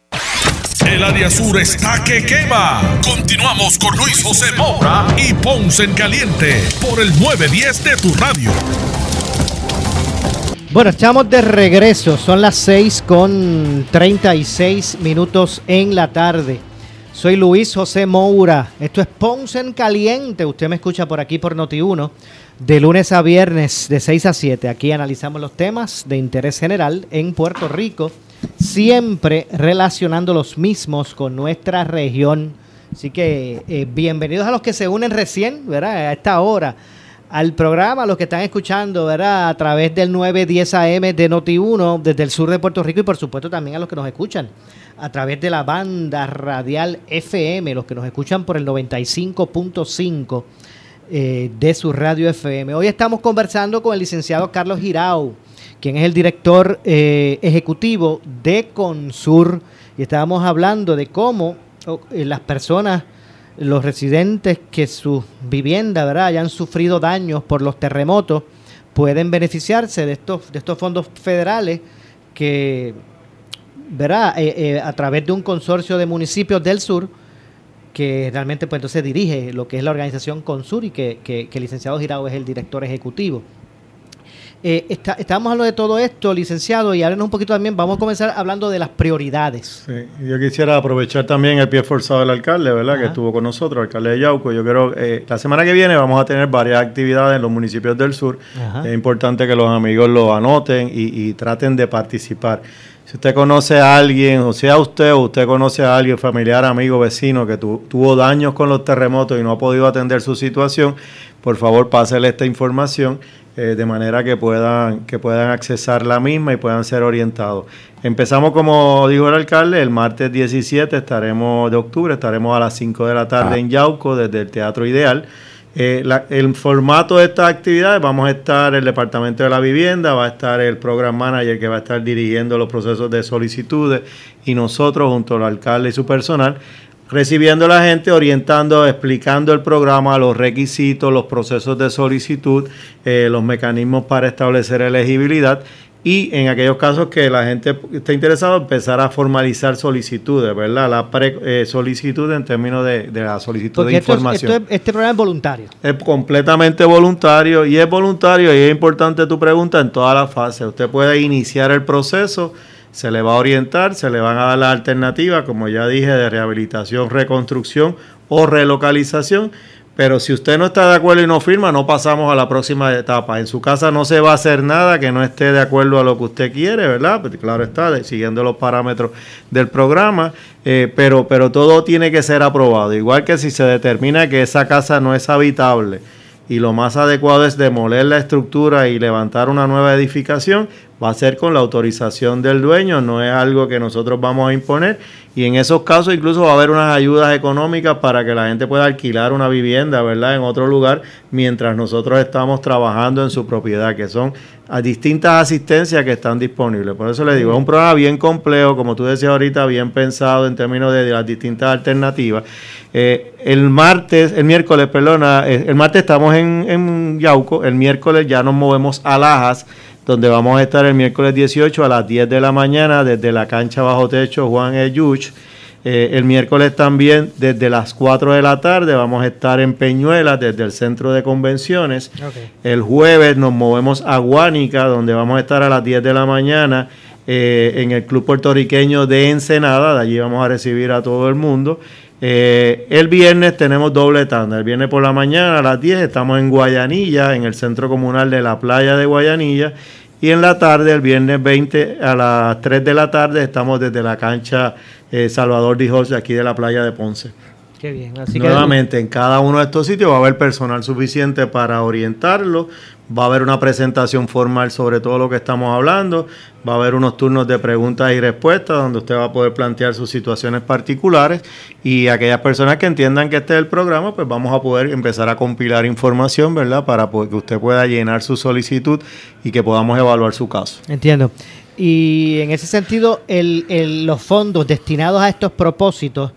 El área sur está que quema. Continuamos con Luis José Moura y Ponce en Caliente por el 910 de tu radio. Bueno, estamos de regreso. Son las 6 con 36 minutos en la tarde. Soy Luis José Moura. Esto es Ponce en Caliente. Usted me escucha por aquí por Noti1 de lunes a viernes de 6 a 7. Aquí analizamos los temas de interés general en Puerto Rico, siempre relacionando los mismos con nuestra región. Así que eh, bienvenidos a los que se unen recién, ¿verdad? A esta hora al programa, a los que están escuchando, ¿verdad? A través del 910 AM de Noti1 desde el sur de Puerto Rico y por supuesto también a los que nos escuchan a través de la banda radial FM, los que nos escuchan por el 95.5 eh, de su radio FM. Hoy estamos conversando con el licenciado Carlos Girau, quien es el director eh, ejecutivo de Consur, y estábamos hablando de cómo oh, eh, las personas, los residentes que sus viviendas hayan sufrido daños por los terremotos, pueden beneficiarse de estos, de estos fondos federales que ¿verdad? Eh, a través de un consorcio de municipios del sur que realmente pues entonces dirige lo que es la organización Consur y que el licenciado Girao es el director ejecutivo. Eh, está, estamos hablando de todo esto, licenciado, y háblenos un poquito también, vamos a comenzar hablando de las prioridades. Sí, yo quisiera aprovechar también el pie forzado del alcalde, ¿verdad? Que estuvo con nosotros, el alcalde de Yauco. Yo creo eh, la semana que viene vamos a tener varias actividades en los municipios del sur. Ajá. Es importante que los amigos lo anoten y, y traten de participar. Si usted conoce a alguien, o sea usted o usted conoce a alguien, familiar, amigo, vecino, que tu- tuvo daños con los terremotos y no ha podido atender su situación, por favor pásele esta información eh, de manera que puedan, que puedan accesar la misma y puedan ser orientados. Empezamos, como dijo el alcalde, el martes 17 estaremos de octubre, estaremos a las 5 de la tarde en Yauco desde el Teatro Ideal. Eh, la- el formato de estas actividades, vamos a estar el Departamento de la Vivienda, va a estar el Program Manager que va a estar dirigiendo los procesos de solicitudes y nosotros junto al alcalde y su personal recibiendo a la gente, orientando, explicando el programa, los requisitos, los procesos de solicitud, eh, los mecanismos para establecer elegibilidad y en aquellos casos que la gente esté interesada, empezar a formalizar solicitudes, ¿verdad? La pre-solicitud en términos de, de la solicitud Porque de esto es- información. esto es- este programa es voluntario. Es completamente voluntario y es voluntario y es importante tu pregunta en todas las fases. Usted puede iniciar el proceso, se le va a orientar, se le van a dar las alternativas, como ya dije, de rehabilitación, reconstrucción o relocalización. Pero si usted no está de acuerdo y no firma, no pasamos a la próxima etapa. En su casa no se va a hacer nada que no esté de acuerdo a lo que usted quiere, ¿verdad? Pues claro está, siguiendo los parámetros del programa, eh, pero, pero todo tiene que ser aprobado. Igual que si se determina que esa casa no es habitable y lo más adecuado es demoler la estructura y levantar una nueva edificación, va a ser con la autorización del dueño, no es algo que nosotros vamos a imponer y en esos casos incluso va a haber unas ayudas económicas para que la gente pueda alquilar una vivienda, ¿verdad? En otro lugar mientras nosotros estamos trabajando en su propiedad, que son distintas asistencias que están disponibles. Por eso le digo, es un programa bien complejo, como tú decías ahorita, bien pensado en términos de, las distintas alternativas. Eh, el martes, el miércoles, perdona, eh, el martes estamos en, en Yauco, el miércoles ya nos movemos a Lajas donde vamos a estar el miércoles 18 a las 10 de la mañana desde la cancha bajo techo Juan Eyuch. Eh, el miércoles también desde las 4 de la tarde vamos a estar en Peñuelas desde el centro de convenciones. El jueves nos movemos a Guánica donde vamos a estar a las 10 de la mañana eh, en el Club Puertorriqueño de Ensenada. De allí vamos a recibir a todo el mundo. Eh, el viernes tenemos doble tanda. El viernes por la mañana a las 10 estamos en Guayanilla, en el centro comunal de la playa de Guayanilla. Y en la tarde, el viernes 20 a las 3 de la tarde, estamos desde la cancha eh, Salvador Dijos, aquí de la playa de Ponce. Qué bien. Nuevamente, en cada uno de estos sitios va a haber personal suficiente para orientarlo, va a haber una presentación formal sobre todo lo que estamos hablando, va a haber unos turnos de preguntas y respuestas donde usted va a poder plantear sus situaciones particulares y aquellas personas que entiendan que este es el programa, pues vamos a poder empezar a compilar información, ¿verdad? Para que usted pueda llenar su solicitud y que podamos evaluar su caso. Entiendo. Y en ese sentido, los fondos destinados a estos propósitos,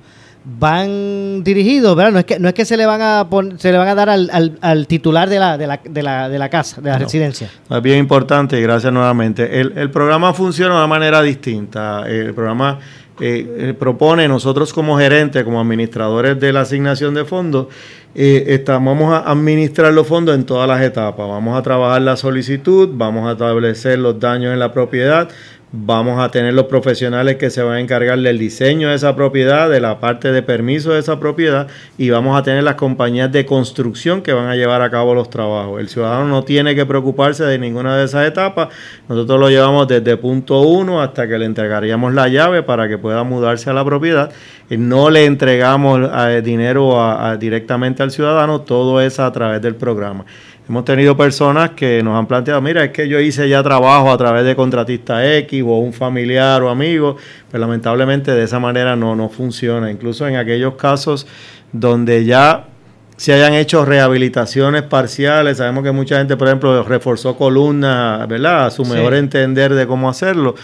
van dirigidos, ¿verdad? No es que, no es que se le van a se le van a dar al, al, titular de la, de, la, de, la, de la casa, de la residencia. Es bien importante gracias nuevamente. El, el programa funciona de una manera distinta. El programa eh, eh, propone nosotros como gerentes, como administradores de la asignación de fondos, eh, estamos, vamos a administrar los fondos en todas las etapas. Vamos a trabajar la solicitud, vamos a establecer los daños en la propiedad, Vamos a tener los profesionales que se van a encargar del diseño de esa propiedad, de la parte de permiso de esa propiedad y vamos a tener las compañías de construcción que van a llevar a cabo los trabajos. El ciudadano no tiene que preocuparse de ninguna de esas etapas. Nosotros lo llevamos desde punto uno hasta que le entregaríamos la llave para que pueda mudarse a la propiedad. No le entregamos eh, dinero directamente al ciudadano, todo es a través del programa. Hemos tenido personas que nos han planteado, mira, es que yo hice ya trabajo a través de contratista X o un familiar o amigo, pero lamentablemente de esa manera no, no funciona. Incluso en aquellos casos donde ya se hayan hecho rehabilitaciones parciales, sabemos que mucha gente, por ejemplo, reforzó columnas, ¿verdad? A su mejor entender de cómo hacerlo,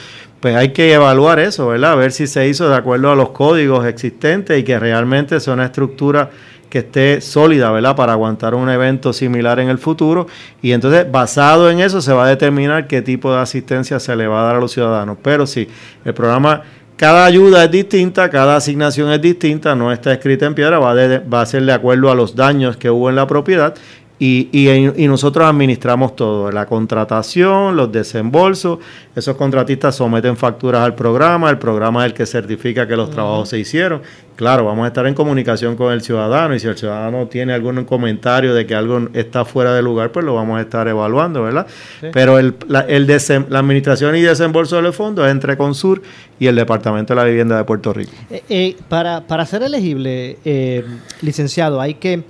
pues hay que evaluar eso, ¿verdad? A ver si se hizo de acuerdo a los códigos existentes y que realmente sea una estructura que esté sólida, ¿verdad? Para aguantar un evento similar en el futuro. Y entonces, basado en eso, se va a determinar qué tipo de asistencia se le va a dar a los ciudadanos. Pero sí, el programa, cada ayuda es distinta, cada asignación es distinta, no está escrita en piedra, va, va a ser de acuerdo a los daños que hubo en la propiedad y, y, nosotros administramos todo, la contratación, los desembolsos, esos contratistas someten facturas al programa, el programa es el que certifica que los trabajos se hicieron. Claro, vamos a estar en comunicación con el ciudadano y si el ciudadano tiene algún comentario de que algo está fuera de lugar, pues lo vamos a estar evaluando, ¿verdad? Pero el, la, el la administración y desembolso de los fondos es entre Consur y el Departamento de la Vivienda de Puerto Rico. Eh, eh, para, para ser elegible, eh, licenciado, hay que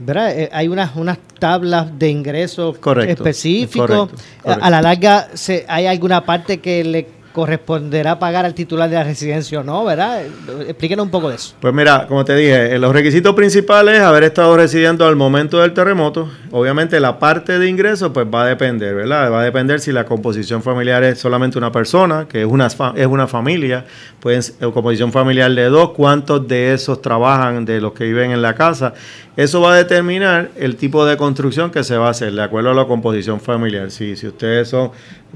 ¿verdad? Eh, hay unas, unas tablas de ingresos específicos. A la larga, se, ¿hay alguna parte que le corresponderá pagar al titular de la residencia o no, ¿verdad? Explíquenos un poco de eso. Pues mira, como te dije, eh, los requisitos principales es haber estado residiendo al momento del terremoto. Obviamente la parte de ingresos pues va a depender, ¿verdad? Va a depender si la composición familiar es solamente una persona, que es una, es una familia, pues composición familiar de dos, cuántos de esos trabajan de los que viven en la casa. Eso va a determinar el tipo de construcción que se va a hacer, de acuerdo a la composición familiar. Si, si ustedes son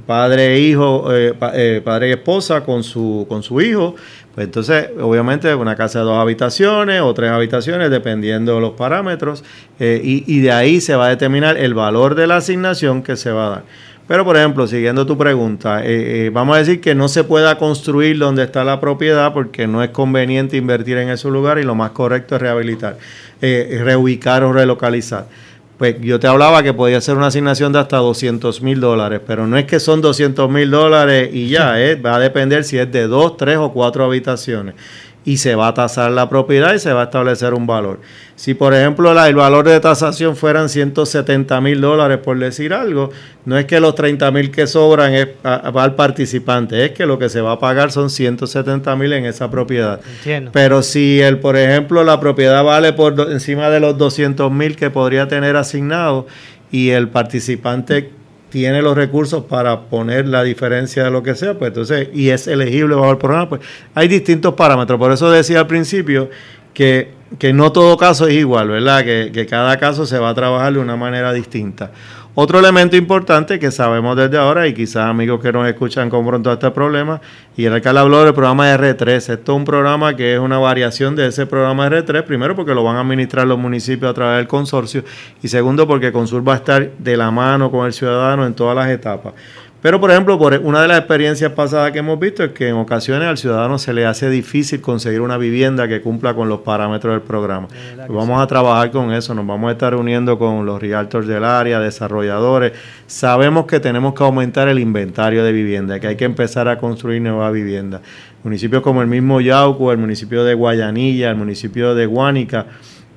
padre e hijo, eh, eh, padre y esposa con su, con su hijo, pues entonces obviamente una casa de dos habitaciones o tres habitaciones, dependiendo de los parámetros, eh, y, y de ahí se va a determinar el valor de la asignación que se va a dar. Pero, por ejemplo, siguiendo tu pregunta, vamos a decir que no se pueda construir donde está la propiedad porque no es conveniente invertir en ese lugar y lo más correcto es rehabilitar, reubicar o relocalizar. Pues yo te hablaba que podía ser una asignación de hasta 200 mil dólares, pero no es que son 200 mil dólares y ya, ¿eh? va a depender si es de dos, tres o cuatro habitaciones. Y se va a tasar la propiedad y se va a establecer un valor. Si, por ejemplo, la- el valor de tasación fueran 170 mil dólares, por decir algo, no es que los 30 mil que sobran es, a- va al participante, es que lo que se va a pagar son 170 mil en esa propiedad. Entiendo. Pero si, el, por ejemplo, la propiedad vale por do- encima de los 200 mil que podría tener asignado y el participante tiene los recursos para poner la diferencia de lo que sea, pues entonces, y es elegible bajo el programa, pues hay distintos parámetros. Por eso decía al principio que, que no todo caso es igual, ¿verdad? Que, que cada caso se va a trabajar de una manera distinta. Otro elemento importante que sabemos desde ahora, y quizás amigos que nos escuchan confrontó este problema, y el alcalde habló del programa R3. Esto es un programa que es una variación de ese programa R3, primero porque lo van a administrar los municipios a través del consorcio, y segundo porque Consul va a estar de la mano con el ciudadano en todas las etapas. Pero, por ejemplo, por una de las experiencias pasadas que hemos visto es que en ocasiones al ciudadano se le hace difícil conseguir una vivienda que cumpla con los parámetros del programa. Pues vamos a trabajar con eso, nos vamos a estar reuniendo con los realtors del área, desarrolladores. Sabemos que tenemos que aumentar el inventario de vivienda, que hay que empezar a construir nuevas viviendas. Municipios como el mismo Yauco, el municipio de Guayanilla, el municipio de Guánica,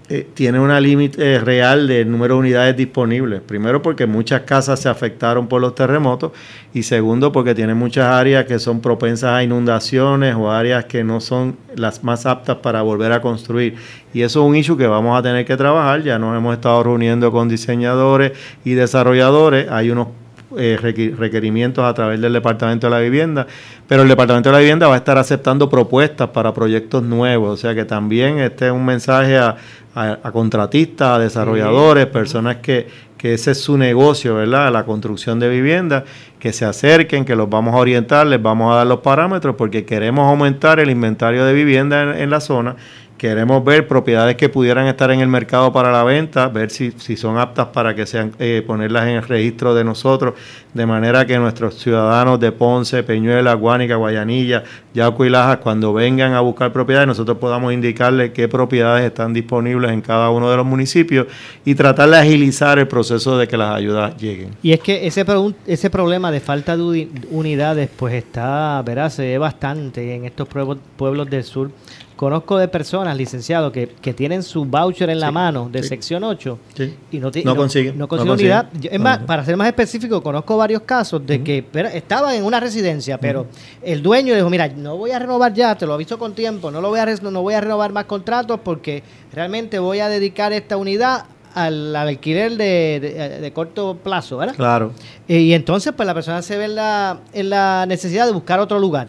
eh, tiene una límite eh, real del número de unidades disponibles. Primero porque muchas casas se afectaron por los terremotos y segundo porque tiene muchas áreas que son propensas a inundaciones o áreas que no son las más aptas para volver a construir. Y eso es un issue que vamos a tener que trabajar. Ya nos hemos estado reuniendo con diseñadores y desarrolladores. Hay unos eh, requerimientos a través del Departamento de la Vivienda, pero el Departamento de la Vivienda va a estar aceptando propuestas para proyectos nuevos, o sea que también este es un mensaje a, a- a contratistas, a desarrolladores, personas que, que ese es su negocio, ¿verdad? La construcción de vivienda, que se acerquen, que los vamos a orientar, les vamos a dar los parámetros porque queremos aumentar el inventario de vivienda en, en la zona. Queremos ver propiedades que pudieran estar en el mercado para la venta, ver si, si son aptas para que sean eh, ponerlas en el registro de nosotros, de manera que nuestros ciudadanos de Ponce, Peñuela, Guánica, Guayanilla, Yauco y Lajas, cuando vengan a buscar propiedades, nosotros podamos indicarles qué propiedades están disponibles en cada uno de los municipios y tratar de agilizar el proceso de que las ayudas lleguen. Y es que ese, ese problema de falta de uni- unidades, pues está, verás, se ve bastante en estos pueblos del sur. Conozco de personas, licenciados, que, que tienen su voucher en la Sí, mano de sí. sección 8 Sí. y no, No consiguen, No consiguen unidad. Yo- es más, para ser más específico, conozco varios casos de que pero, estaban en una residencia, pero el dueño dijo, mira, no voy a renovar ya, te lo aviso con tiempo, no, lo voy a, no voy a renovar más contratos porque realmente voy a dedicar esta unidad al, al alquiler de, de- de corto plazo, ¿verdad? Claro. Eh, Y entonces, pues la persona se ve en la, en la necesidad de buscar otro lugar.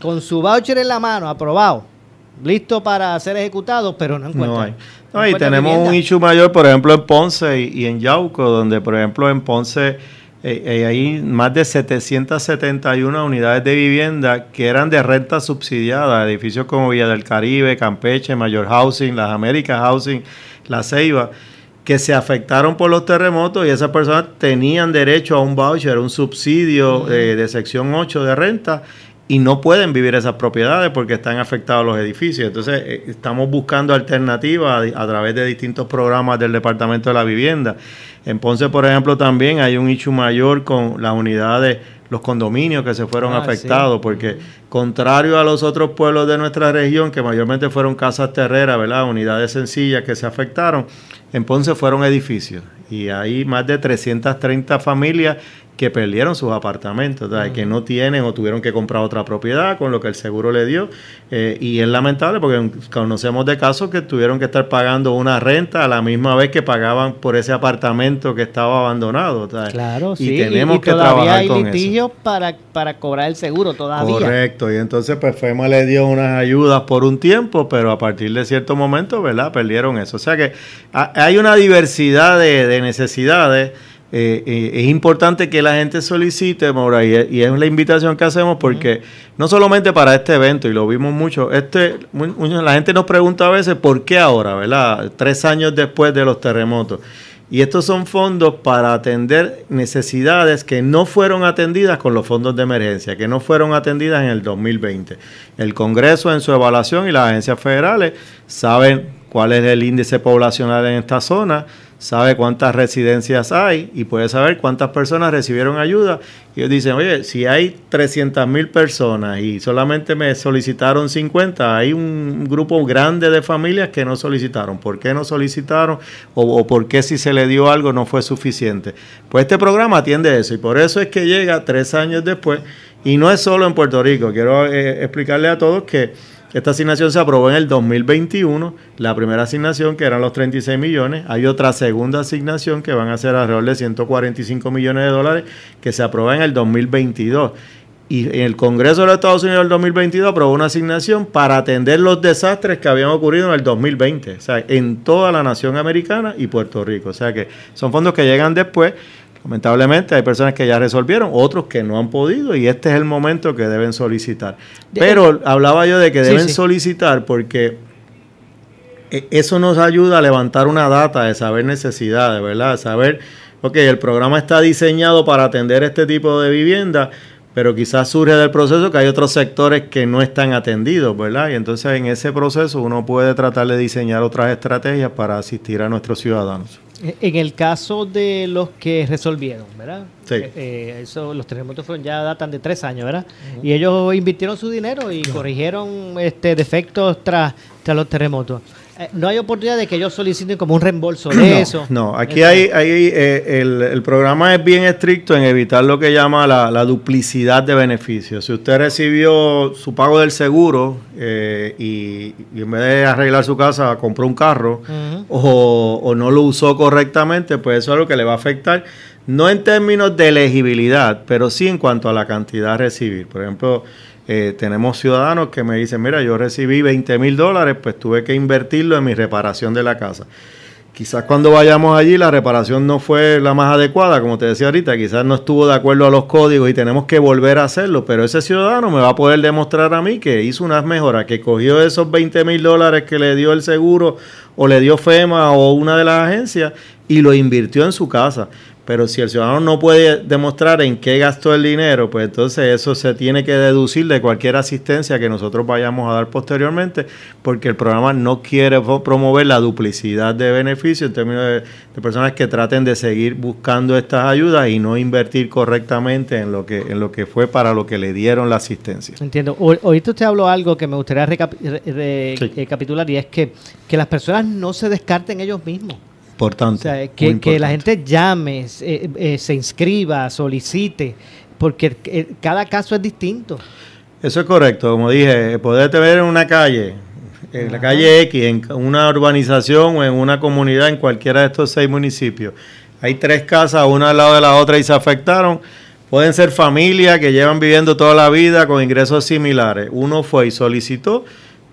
Con su voucher en la mano, aprobado, listo para ser ejecutado, pero no encuentra. No hay. No, no y tenemos vivienda. un issue mayor, por ejemplo, en Ponce y, y en Yauco, donde, por ejemplo, en Ponce eh, eh, hay más de 771 unidades de vivienda que eran de renta subsidiada, edificios como Villa del Caribe, Campeche, Mayor Housing, Las Américas Housing, La Ceiba, que se afectaron por los terremotos y esas personas tenían derecho a un voucher, un subsidio eh, de sección 8 de renta y no pueden vivir esas propiedades porque están afectados los edificios. Entonces, eh, estamos buscando alternativas a, a través de distintos programas del Departamento de la Vivienda. En Ponce, por ejemplo, también hay un issue mayor con las unidades, los condominios que se fueron Ah, afectados, porque contrario a los otros pueblos de nuestra región, que mayormente fueron casas terreras, ¿verdad? Unidades sencillas que se afectaron, en Ponce fueron edificios. Y hay más de 330 familias que perdieron sus apartamentos, ¿sabes? que no tienen o tuvieron que comprar otra propiedad con lo que el seguro le dio. Eh, y es lamentable porque conocemos de casos que tuvieron que estar pagando una renta a la misma vez que pagaban por ese apartamento que estaba abandonado. ¿sabes? Claro, y sí. tenemos y que todavía trabajar hay litigios para, para cobrar el seguro todavía. Correcto, y entonces pues FEMA le dio unas ayudas por un tiempo, pero a partir de cierto momento, ¿verdad? Perdieron eso. O sea que ha- hay una diversidad de, de necesidades. Eh, eh, es importante que la gente solicite, Maura, y, es- y es la invitación que hacemos porque no solamente para este evento, y lo vimos mucho, este, la gente nos pregunta a veces por qué ahora, ¿verdad? Tres años después de los terremotos. Y estos son fondos para atender necesidades que no fueron atendidas con los fondos de emergencia, que no fueron atendidas en el 2020. El Congreso en su evaluación y las agencias federales saben cuál es el índice poblacional en esta zona, sabe cuántas residencias hay y puede saber cuántas personas recibieron ayuda. Y ellos dicen, oye, si hay 300 mil personas y solamente me solicitaron 50, hay un grupo grande de familias que no solicitaron. ¿Por qué no solicitaron? O, por qué si se le dio algo no fue suficiente. Pues este programa atiende eso y por eso es que llega tres años después. Y no es solo en Puerto Rico. Quiero eh, explicarle a todos que esta asignación se aprobó en el 2021, la primera asignación que eran los 36 millones, hay otra segunda asignación que van a ser alrededor de 145 millones de dólares que se aprueba en el 2022. Y en el Congreso de los Estados Unidos del 2022 aprobó una asignación para atender los desastres que habían ocurrido en el 2020, o sea, en toda la nación americana y Puerto Rico. O sea que son fondos que llegan después Lamentablemente hay personas que ya resolvieron, otros que no han podido y este es el momento que deben solicitar. Pero hablaba yo de que deben solicitar porque e, eso nos ayuda a levantar una data de saber necesidades, ¿verdad? Saber, ok, el programa está diseñado para atender este tipo de vivienda, pero quizás surge del proceso que hay otros sectores que no están atendidos, ¿verdad? Y entonces en ese proceso uno puede tratar de diseñar otras estrategias para asistir a nuestros ciudadanos. En el caso de los que resolvieron, ¿verdad? Sí. Eh, eh, eso, los terremotos fueron, ya datan de tres años, ¿verdad? Y ellos invirtieron su dinero y corrigieron este defectos tras, tras los terremotos. Eh, no hay oportunidad de que ellos soliciten como un reembolso de eso. No, aquí hay, hay eh, el, programa es bien estricto en evitar lo que llama la, duplicidad de beneficios. Si usted recibió su pago del seguro eh, y, en vez de arreglar su casa compró un carro o, o no lo usó correctamente, pues eso es algo que le va a afectar. No en términos de elegibilidad, pero sí en cuanto a la cantidad a recibir. Por ejemplo, eh, tenemos ciudadanos que me dicen, mira, yo recibí 20 mil dólares, pues tuve que invertirlo en mi reparación de la casa. Quizás cuando vayamos allí la reparación no fue la más adecuada, como te decía ahorita, quizás no estuvo de acuerdo a los códigos y tenemos que volver a hacerlo, pero ese ciudadano me va a poder demostrar a mí que hizo unas mejoras, que cogió esos 20 mil dólares que le dio el seguro o le dio FEMA o una de las agencias y lo invirtió en su casa. Pero si el ciudadano no puede demostrar en qué gastó el dinero, pues entonces eso se tiene que deducir de cualquier asistencia que nosotros vayamos a dar posteriormente, porque el programa no quiere promover la duplicidad de beneficios en términos de, personas que traten de seguir buscando estas ayudas y no invertir correctamente en lo que en lo que fue para lo que le dieron la asistencia. Entiendo. Ahorita usted habló algo que me gustaría recapitular y es que, que las personas no se descarten ellos mismos. Importante. que, la gente llame, eh, eh, se inscriba, solicite, porque eh, cada caso es distinto. Eso es correcto, como dije, poder ver en una calle, en la calle X, en una urbanización o en una comunidad en cualquiera de estos seis municipios. Hay tres casas, una al lado de la otra y se afectaron. Pueden ser familias que llevan viviendo toda la vida con ingresos similares. Uno fue y solicitó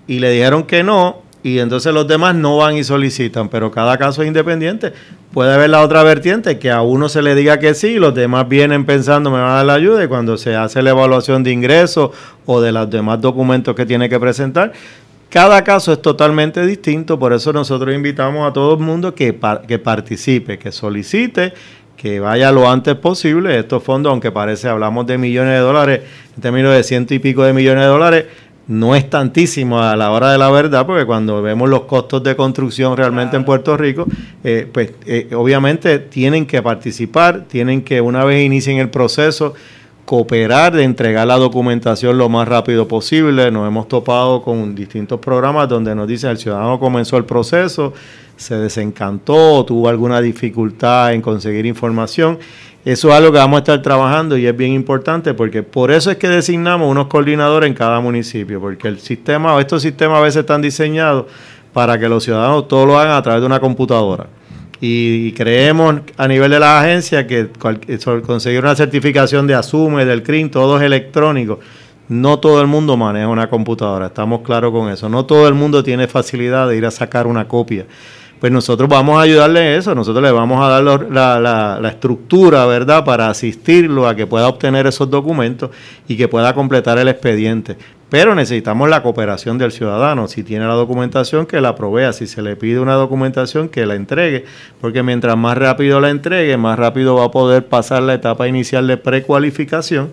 y le dijeron que no y entonces los demás no van y solicitan, pero cada caso es independiente. Puede haber la otra vertiente, que a uno se le diga que sí, y los demás vienen pensando me van a dar la ayuda y cuando se hace la evaluación de ingresos o de los demás documentos que tiene que presentar, cada caso es totalmente distinto, por eso nosotros invitamos a todo el mundo que, que participe, que solicite que vaya lo antes posible. Estos fondos, aunque parece, hablamos de millones de dólares, en términos de ciento y pico de millones de dólares, no es tantísimo a la hora de la verdad, porque cuando vemos los costos de construcción realmente en Puerto Rico, eh, pues eh, obviamente tienen que participar, tienen que una vez inicien el proceso, cooperar de entregar la documentación lo más rápido posible. Nos hemos topado con distintos programas donde nos dicen el ciudadano comenzó el proceso, se desencantó, tuvo alguna dificultad en conseguir información eso es algo que vamos a estar trabajando y es bien importante porque por eso es que designamos unos coordinadores en cada municipio, porque el sistema o estos sistemas a veces están diseñados para que los ciudadanos todo lo hagan a través de una computadora. Y creemos a nivel de la agencia que conseguir una certificación de Asume, del CRIM, todo es electrónico. No todo el mundo maneja una computadora, estamos claros con eso. No todo el mundo tiene facilidad de ir a sacar una copia pues nosotros vamos a ayudarle eso, nosotros le vamos a dar la, estructura, ¿verdad?, para asistirlo a que pueda obtener esos documentos y que pueda completar el expediente. Pero necesitamos la cooperación del ciudadano. Si tiene la documentación, que la provea. Si se le pide una documentación, que la entregue. Porque mientras más rápido la entregue, más rápido va a poder pasar la etapa inicial de precualificación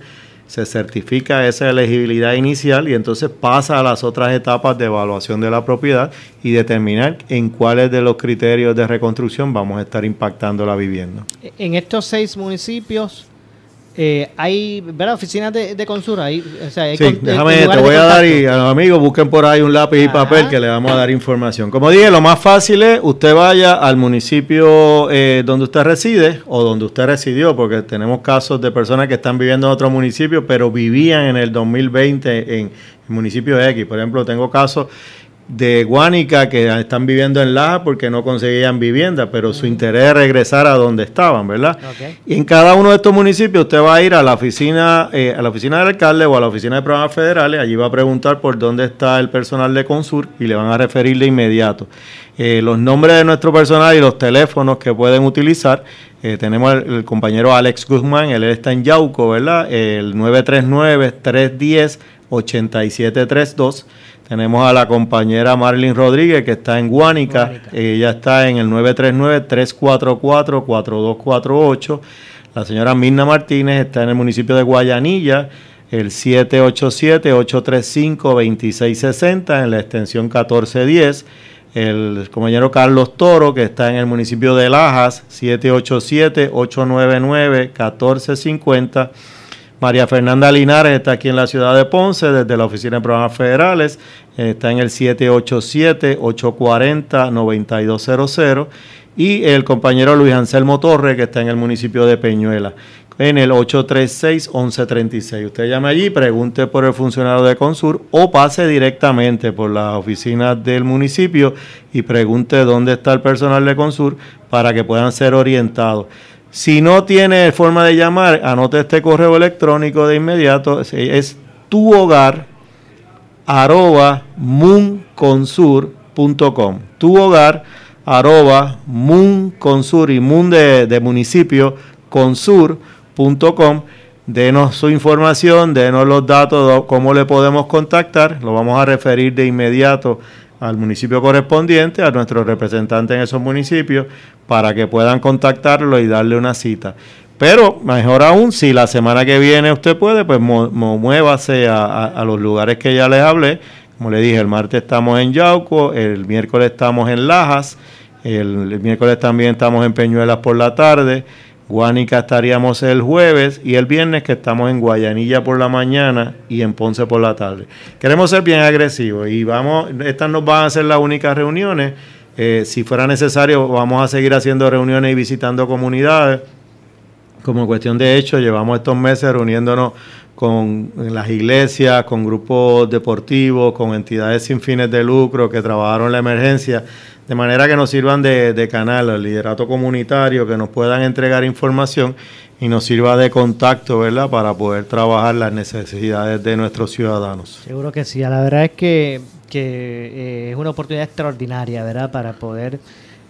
se certifica esa elegibilidad inicial y entonces pasa a las otras etapas de evaluación de la propiedad y determinar en cuáles de los criterios de reconstrucción vamos a estar impactando la vivienda. En estos seis municipios eh, hay ¿verdad? oficinas de, de consura. Hay, o sea, hay Sí, déjame, te voy a dar y a los amigos busquen por ahí un lápiz y papel que le vamos a dar información. Como dije, lo más fácil es usted vaya al municipio eh, donde usted reside o donde usted residió, porque tenemos casos de personas que están viviendo en otro municipio, pero vivían en el 2020 en el municipio X. Por ejemplo, tengo casos de Guánica que están viviendo en Laja porque no conseguían vivienda, pero su interés es regresar a donde estaban, ¿verdad? Y en cada uno de estos municipios usted va a ir a la oficina, eh, a la oficina del alcalde o a la oficina de programas federales, allí va a preguntar por dónde está el personal de Consur y le van a referir de inmediato. Eh, los nombres de nuestro personal y los teléfonos que pueden utilizar. eh, tenemos el, el compañero Alex Guzmán, él está en Yauco, ¿verdad? El 939-310-8732. Tenemos a la compañera Marlene Rodríguez que está en Guánica, ella está en el 939-344-4248. La señora Mirna Martínez está en el municipio de Guayanilla, el 787-835-2660 en la extensión 1410. El compañero Carlos Toro, que está en el municipio de Lajas, 787-899-1450. María Fernanda Linares está aquí en la ciudad de Ponce, desde la Oficina de Programas Federales. Está en el 787-840-9200. Y el compañero Luis Anselmo Torres, que está en el municipio de Peñuela, en el 836-1136. Usted llame allí, pregunte por el funcionario de Consur o pase directamente por las oficinas del municipio y pregunte dónde está el personal de Consur para que puedan ser orientados. Si no tiene forma de llamar, anote este correo electrónico de inmediato. Es, tu hogar arroba moonconsur.com. Tu hogar arroba moonconsur y moon de, de municipio consur.com. Denos su información, denos los datos, de cómo le podemos contactar. Lo vamos a referir de inmediato al municipio correspondiente, a nuestro representante en esos municipios, para que puedan contactarlo y darle una cita. Pero mejor aún, si la semana que viene usted puede, pues mo- mo- muévase a, a- los lugares que ya les hablé. Como le dije, el martes estamos en Yauco, el miércoles estamos en Lajas, el, el miércoles también estamos en Peñuelas por la tarde, Guánica estaríamos el jueves y el viernes que estamos en Guayanilla por la mañana y en Ponce por la tarde. Queremos ser bien agresivos y vamos, estas no van a ser las únicas reuniones. Eh, si fuera necesario, vamos a seguir haciendo reuniones y visitando comunidades. Como cuestión de hecho, llevamos estos meses reuniéndonos con las iglesias, con grupos deportivos, con entidades sin fines de lucro que trabajaron la emergencia, de manera que nos sirvan de, de canal al liderato comunitario, que nos puedan entregar información y nos sirva de contacto, ¿verdad?, para poder trabajar las necesidades de nuestros ciudadanos. Seguro que sí. La verdad es que, que, eh, es una oportunidad extraordinaria, ¿verdad? Para poder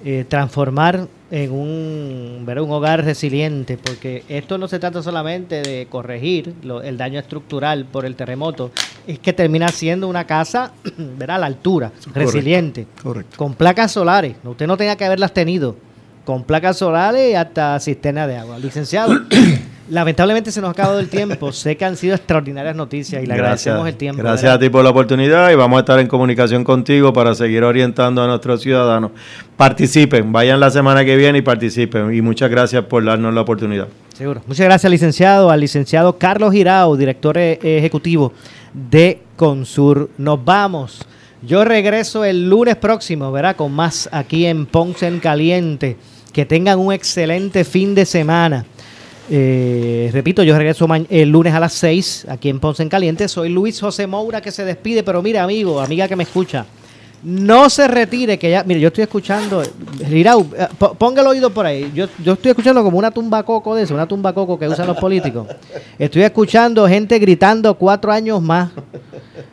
eh, transformar en un, ¿verdad? un hogar resiliente, porque esto no se trata solamente de corregir lo- el daño estructural por el terremoto, es que termina siendo una casa, ¿verdad? A la altura, resiliente, Correcto. con placas solares. Usted no tenía que haberlas tenido, con placas solares y hasta cisterna de agua. Licenciado, lamentablemente se nos ha acabado el tiempo. Sé que han sido extraordinarias noticias y le agradecemos el tiempo. Gracias ¿verdad? a ti por la oportunidad y vamos a estar en comunicación contigo para seguir orientando a nuestros ciudadanos. Participen, vayan la semana que viene y participen. Y muchas gracias por darnos la oportunidad. Seguro. Muchas gracias, licenciado. Al licenciado Carlos Girao, director eh, ejecutivo de Consur. Nos vamos. Yo regreso el lunes próximo, ¿verdad? Con más aquí en Ponce en Caliente. Que tengan un excelente fin de semana. Eh, repito, yo regreso el lunes a las 6 aquí en Ponce en Caliente. Soy Luis José Moura que se despide, pero mira, amigo, amiga que me escucha. No se retire, que ya, mire, yo estoy escuchando, Girau, eh, po- ponga el oído por ahí. Yo, yo estoy escuchando como una tumba coco de eso, una tumba coco que usan los políticos. Estoy escuchando gente gritando cuatro años más.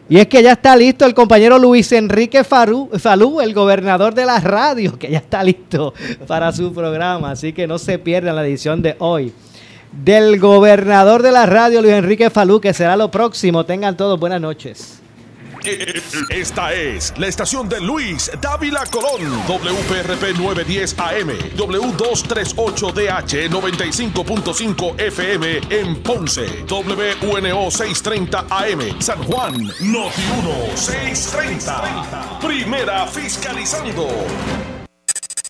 Y es que ya está listo el compañero Luis Enrique Falú, el gobernador de la radio, que ya está listo para su programa. Así que no se pierdan la edición de hoy del gobernador de la radio, Luis Enrique Falú, que será lo próximo. Tengan todos buenas noches. Esta es la estación de Luis Dávila Colón. WPRP 910 AM. W238DH 95.5 FM en Ponce. WNO 630 AM. San Juan. Noti 1 630. Primera fiscalizando.